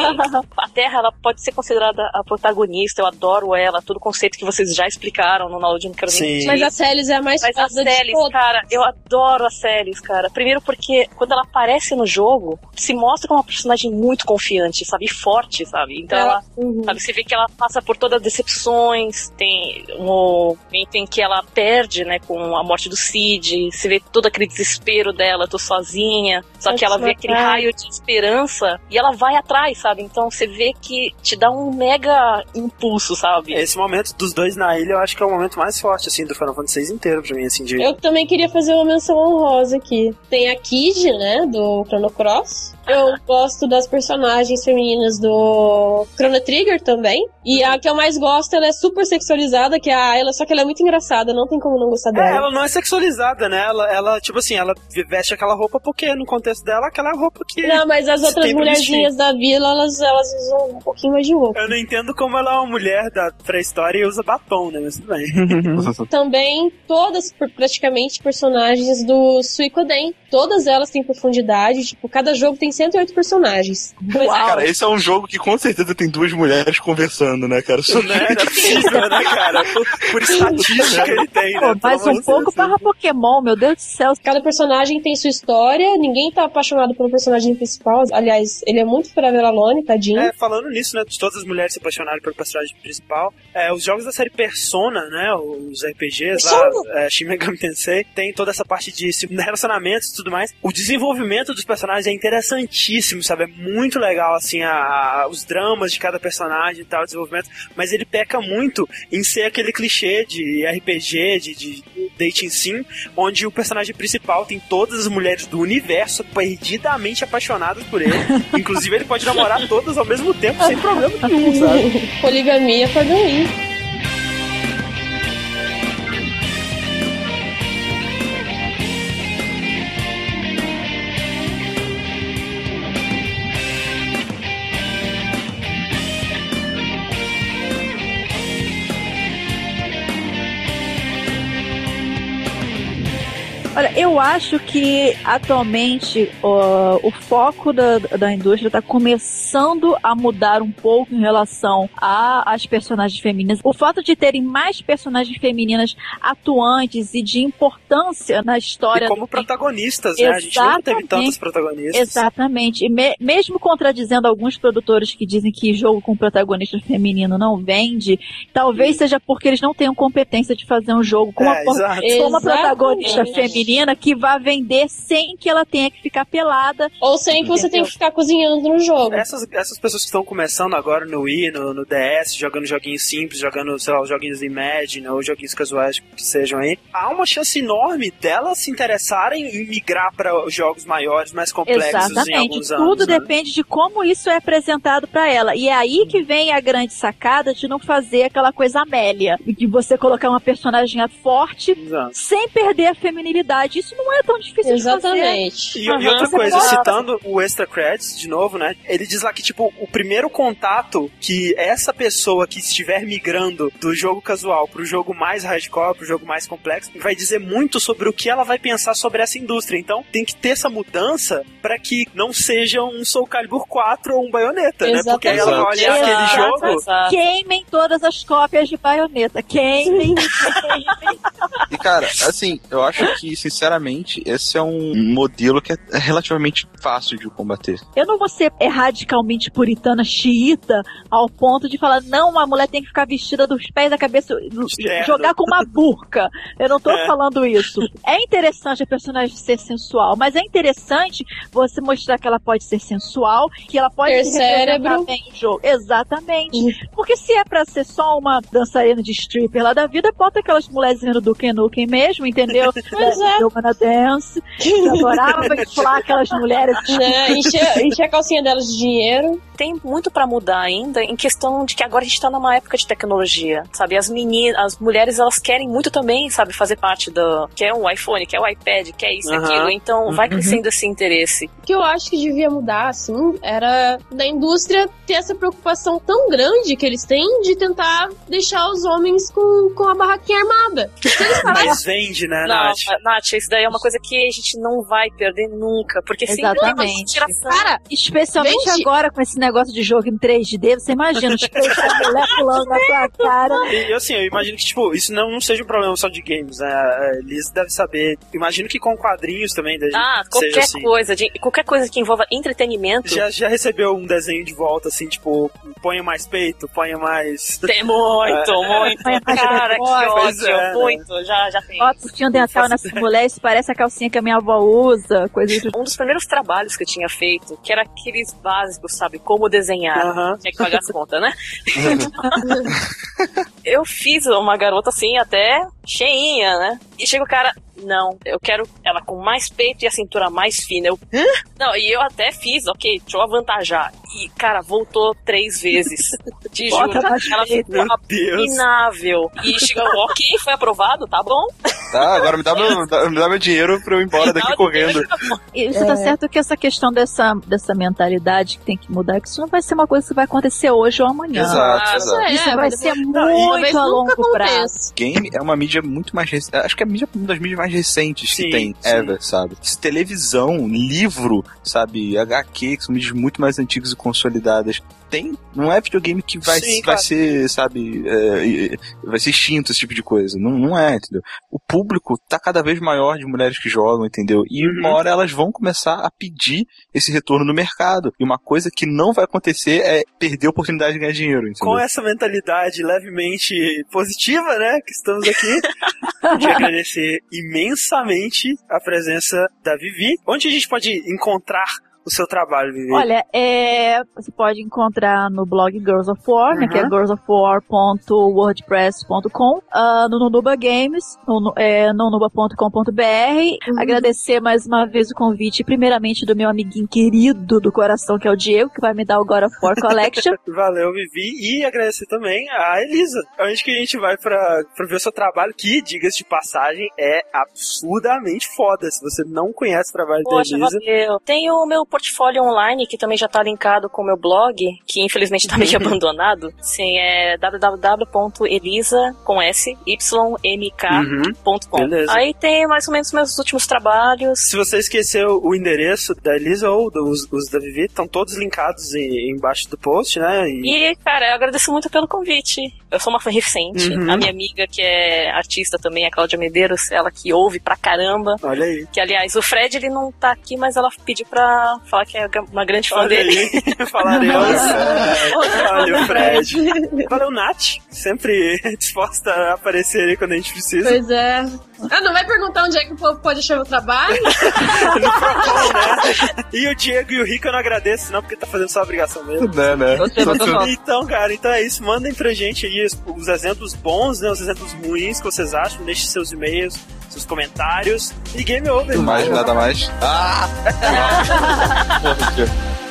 A Terra, ela pode ser considerada a protagonista, eu adoro ela, todo o conceito que vocês já explicaram no download, não quero nem. Mas a Celis é a mais Mas a Celis, cara, eu adoro a Celis, cara. Primeiro porque quando ela aparece no jogo, se mostra como uma personagem muito confiante, sabe? E forte, sabe? Então ela, Uhum. sabe, você vê que ela passa por todas as decepções, tem um momento em que ela perde, né, com a morte do Cid, você vê todo aquele desespero dela, tô sozinha, só que ela vê aquele raio de esperança e ela vai atrás, sabe? Então você vê que te dá um mega impulso, sabe? Esse momento dos dois na ilha, eu acho que é o momento mais forte, assim, do Final Fantasy VI inteiro pra mim, assim, de... Eu também queria fazer uma menção honrosa aqui. Tem a Kid, né, do Chrono Cross. Eu gosto das personagens femininas do Chrono Trigger também. E a que eu mais gosto, ela é super sexualizada, que é a Ayla, só que ela é muito engraçada, não tem como não gostar É, dela. ela não é sexualizada, né? Ela, ela, tipo assim, ela veste aquela roupa porque, no contexto dela, aquela roupa que... Não, mas as outras mulherzinhas da vila, elas, elas usam um pouquinho mais de roupa. Eu não entendo como ela é uma mulher da pré-história e usa batom, né? Mas tudo bem. Também todas pr- praticamente personagens do Suicoden. Todas elas têm profundidade, tipo, cada jogo tem 108 personagens. Mas- Cara, esse é um jogo que com certeza tem duas mulheres conversando, né, cara? Isso Não era possível, né, cara? Por, por estatística ele tem, né? Pô, Pelo um pouco para Pokémon, meu Deus do céu. Cada personagem tem sua história, ninguém tá apaixonado pelo personagem principal. Aliás, ele é muito Forever Alone, tadinho. É, falando nisso, né, todas as mulheres se apaixonarem pelo personagem principal, é, os jogos da série Persona, né, os RPGs lá, é, Shin Megami Tensei, tem toda essa parte de relacionamentos e tudo mais. O desenvolvimento dos personagens é interessantíssimo, sabe? É muito legal, assim, a, a- os dramas de cada personagem e tal, o desenvolvimento, mas ele peca muito em ser aquele clichê de RPG, de, de dating sim, onde o personagem principal tem todas as mulheres do universo perdidamente apaixonadas por ele. Inclusive, ele pode namorar todas ao mesmo tempo, sem problema nenhum, sabe? Poligamia for the eu acho que atualmente ó, o foco da, da indústria está começando a mudar um pouco em relação a- às personagens femininas. O fato de terem mais personagens femininas atuantes e de importância na história. E como do- protagonistas, né? A gente nunca teve Exatamente. tantas protagonistas. Exatamente. E me- mesmo contradizendo alguns produtores que dizem que jogo com protagonista feminino não vende, talvez seja porque eles não tenham competência de fazer um jogo com, É, uma, exato. uma protagonista feminina que vá vender sem que ela tenha que ficar pelada. Ou sem que você tenha que ficar cozinhando no jogo. Essas, essas pessoas que estão começando agora no Wii, no, no DS, jogando joguinhos simples, jogando, sei lá, os joguinhos de Imagine ou joguinhos casuais que sejam aí, há uma chance enorme delas se interessarem em migrar para jogos maiores, mais complexos em Exatamente. alguns Tudo anos. né? depende de como isso é apresentado pra ela. E é aí que vem a grande sacada de não fazer aquela coisa Amélia, de você colocar uma personagem forte Exato. sem perder a feminilidade. Isso não é tão difícil de fazer. Exatamente. E, e outra coisa, citando o Extra Credits de novo, né? Ele diz lá que, tipo, o primeiro contato que essa pessoa que estiver migrando do jogo casual pro jogo mais hardcore, pro jogo mais complexo, vai dizer muito sobre o que ela vai pensar sobre essa indústria. Então, tem que ter essa mudança para que não seja um Soul Calibur 4 ou um Bayonetta, né? Porque aí ela vai Exatamente. olhar aquele jogo. Exato. Queimem todas as cópias de baioneta. Queimem. E Cara, assim, eu acho que, sinceramente, esse é um modelo que é relativamente fácil de combater. Eu não vou ser é, radicalmente puritana, xiita, ao ponto de falar, não, uma mulher tem que ficar vestida dos pés à cabeça, Certo. jogar com uma burca. Eu não tô É. falando isso. É interessante a personagem ser sensual, mas é interessante você mostrar que ela pode ser sensual, que ela pode Ter se representar cérebro. bem no jogo. Exatamente. Porque se é pra ser só uma dançarina de stripper lá da vida, bota aquelas mulherzinhas do Duke Nukem mesmo, entendeu? Pois é. Eu na dance. Eu adorava inflar aquelas mulheres. Né? Encher, encher a calcinha delas de dinheiro. Tem muito pra mudar ainda em questão de que agora a gente tá numa época de tecnologia, sabe? As meninas, as mulheres, elas querem muito também, sabe, fazer parte do. Quer um iPhone, quer o iPad, quer isso, Aham. aquilo. Então vai crescendo esse interesse. O que eu acho que devia mudar, assim, era da indústria ter essa preocupação tão grande que eles têm de tentar deixar os homens com, com a barraquinha armada. Mas vende, né, Não, Nath? Nath, isso daí é uma coisa que a gente não vai perder nunca, porque sempre tem uma Exatamente. inspiração. Cara, Especialmente Vende. agora com esse negócio de jogo em 3D, você imagina os peitos da mulher pulando na tua cara. E assim, eu imagino que, tipo, isso não, não seja um problema só de games, né? A Liz deve saber. Imagino que com quadrinhos também deve Ah, seja qualquer assim. coisa, de, qualquer coisa que envolva entretenimento. Já, já recebeu um desenho de volta, assim, tipo, ponha mais peito, ponha mais. Tem muito, muito. Vai mais Cara, que ódio. é, né? muito, já, já tem. Ó, o fio dental nessas mulheres parece a calcinha que a minha avó usa, coisa do Um dos primeiros trabalhos que eu tinha feito, que era aqueles básicos, sabe? Como desenhar. Aham. Tinha que pagar as contas, né? eu fiz uma garota assim, até cheinha, né? E chega o cara, não, eu quero ela com mais peito e a cintura mais fina. Eu, Hã? Não, e eu até fiz, ok, deixa eu avantajar. E, cara, voltou três vezes. Te juro. Ela ficou abominável. E chegou, ok, foi aprovado, tá bom? Tá, agora me dá meu, me dá meu dinheiro pra eu ir embora daqui correndo. E você tá certo que essa questão dessa, dessa mentalidade que tem que mudar, que isso não vai ser uma coisa que vai acontecer hoje ou amanhã. Exato, Ah, exato. é, Isso vai mas ser depois- Não, muito a longo prazo. Game é uma mídia muito mais recente. Acho que é a mídia, uma das mídias mais recentes Sim, que tem, sim. ever, sabe? Televisão, livro, sabe? HQ, que são mídias muito mais antigas e consolidadas. Tem, não é videogame que vai, Sim, vai ser, sabe, é, vai ser extinto esse tipo de coisa. Não, não é, entendeu? O público tá cada vez maior de mulheres que jogam, entendeu? E Uhum. uma hora elas vão começar a pedir esse retorno no mercado. E uma coisa que não vai acontecer é perder a oportunidade de ganhar dinheiro, entendeu? Com essa mentalidade levemente positiva, né, que estamos aqui, queria agradecer imensamente a presença da Vivi. Onde a gente pode encontrar o seu trabalho, Vivi? Olha, é, você pode encontrar no blog Girls of War, né, que é Uhum. girlsofwar.wordpress.com, ah, no Nunuba Games, no, é, nonuba.com.br. Agradecer mais uma vez o convite, primeiramente do meu amiguinho querido do coração, que é o Diego, que vai me dar o God of War Collection. Valeu, Vivi. E agradecer também a Elisa. Onde que a gente vai pra, pra ver o seu trabalho, que, diga-se de passagem, é absurdamente foda. Se você não conhece o trabalho Poxa, da Elisa. valeu. Tem o meu portfólio online, que também já tá linkado com o meu blog, que infelizmente tá meio abandonado. Sim, é www.elisa, com S, ymk.com. Uhum. Aí tem mais ou menos meus últimos trabalhos. Se você esqueceu o endereço da Elisa ou dos os da Vivi, estão todos linkados em- embaixo do post, né? E, E, cara, eu agradeço muito pelo convite. Eu sou uma fã recente. Uhum. A minha amiga, que é artista também, a Cláudia Medeiros, ela que ouve pra caramba. olha aí. Que, aliás, o Fred, ele não tá aqui, mas ela pediu pra falar que é uma grande fã Olha dele. aí. Falaremos. Olha o Fred. Valeu, Nath. Sempre disposta a aparecer aí quando a gente precisa. Pois é. Ah, não vai perguntar onde é que o povo pode achar meu trabalho? no Procon, né? E o Diego e o Rico eu não agradeço, não, porque tá fazendo sua obrigação mesmo. Né, né? Só. Então, cara, então é isso. Mandem pra gente aí os, os exemplos bons, né? Os exemplos ruins que vocês acham. Deixem seus e-mails, seus comentários. E game over. Mais, nada mais. Ah! Wasn't.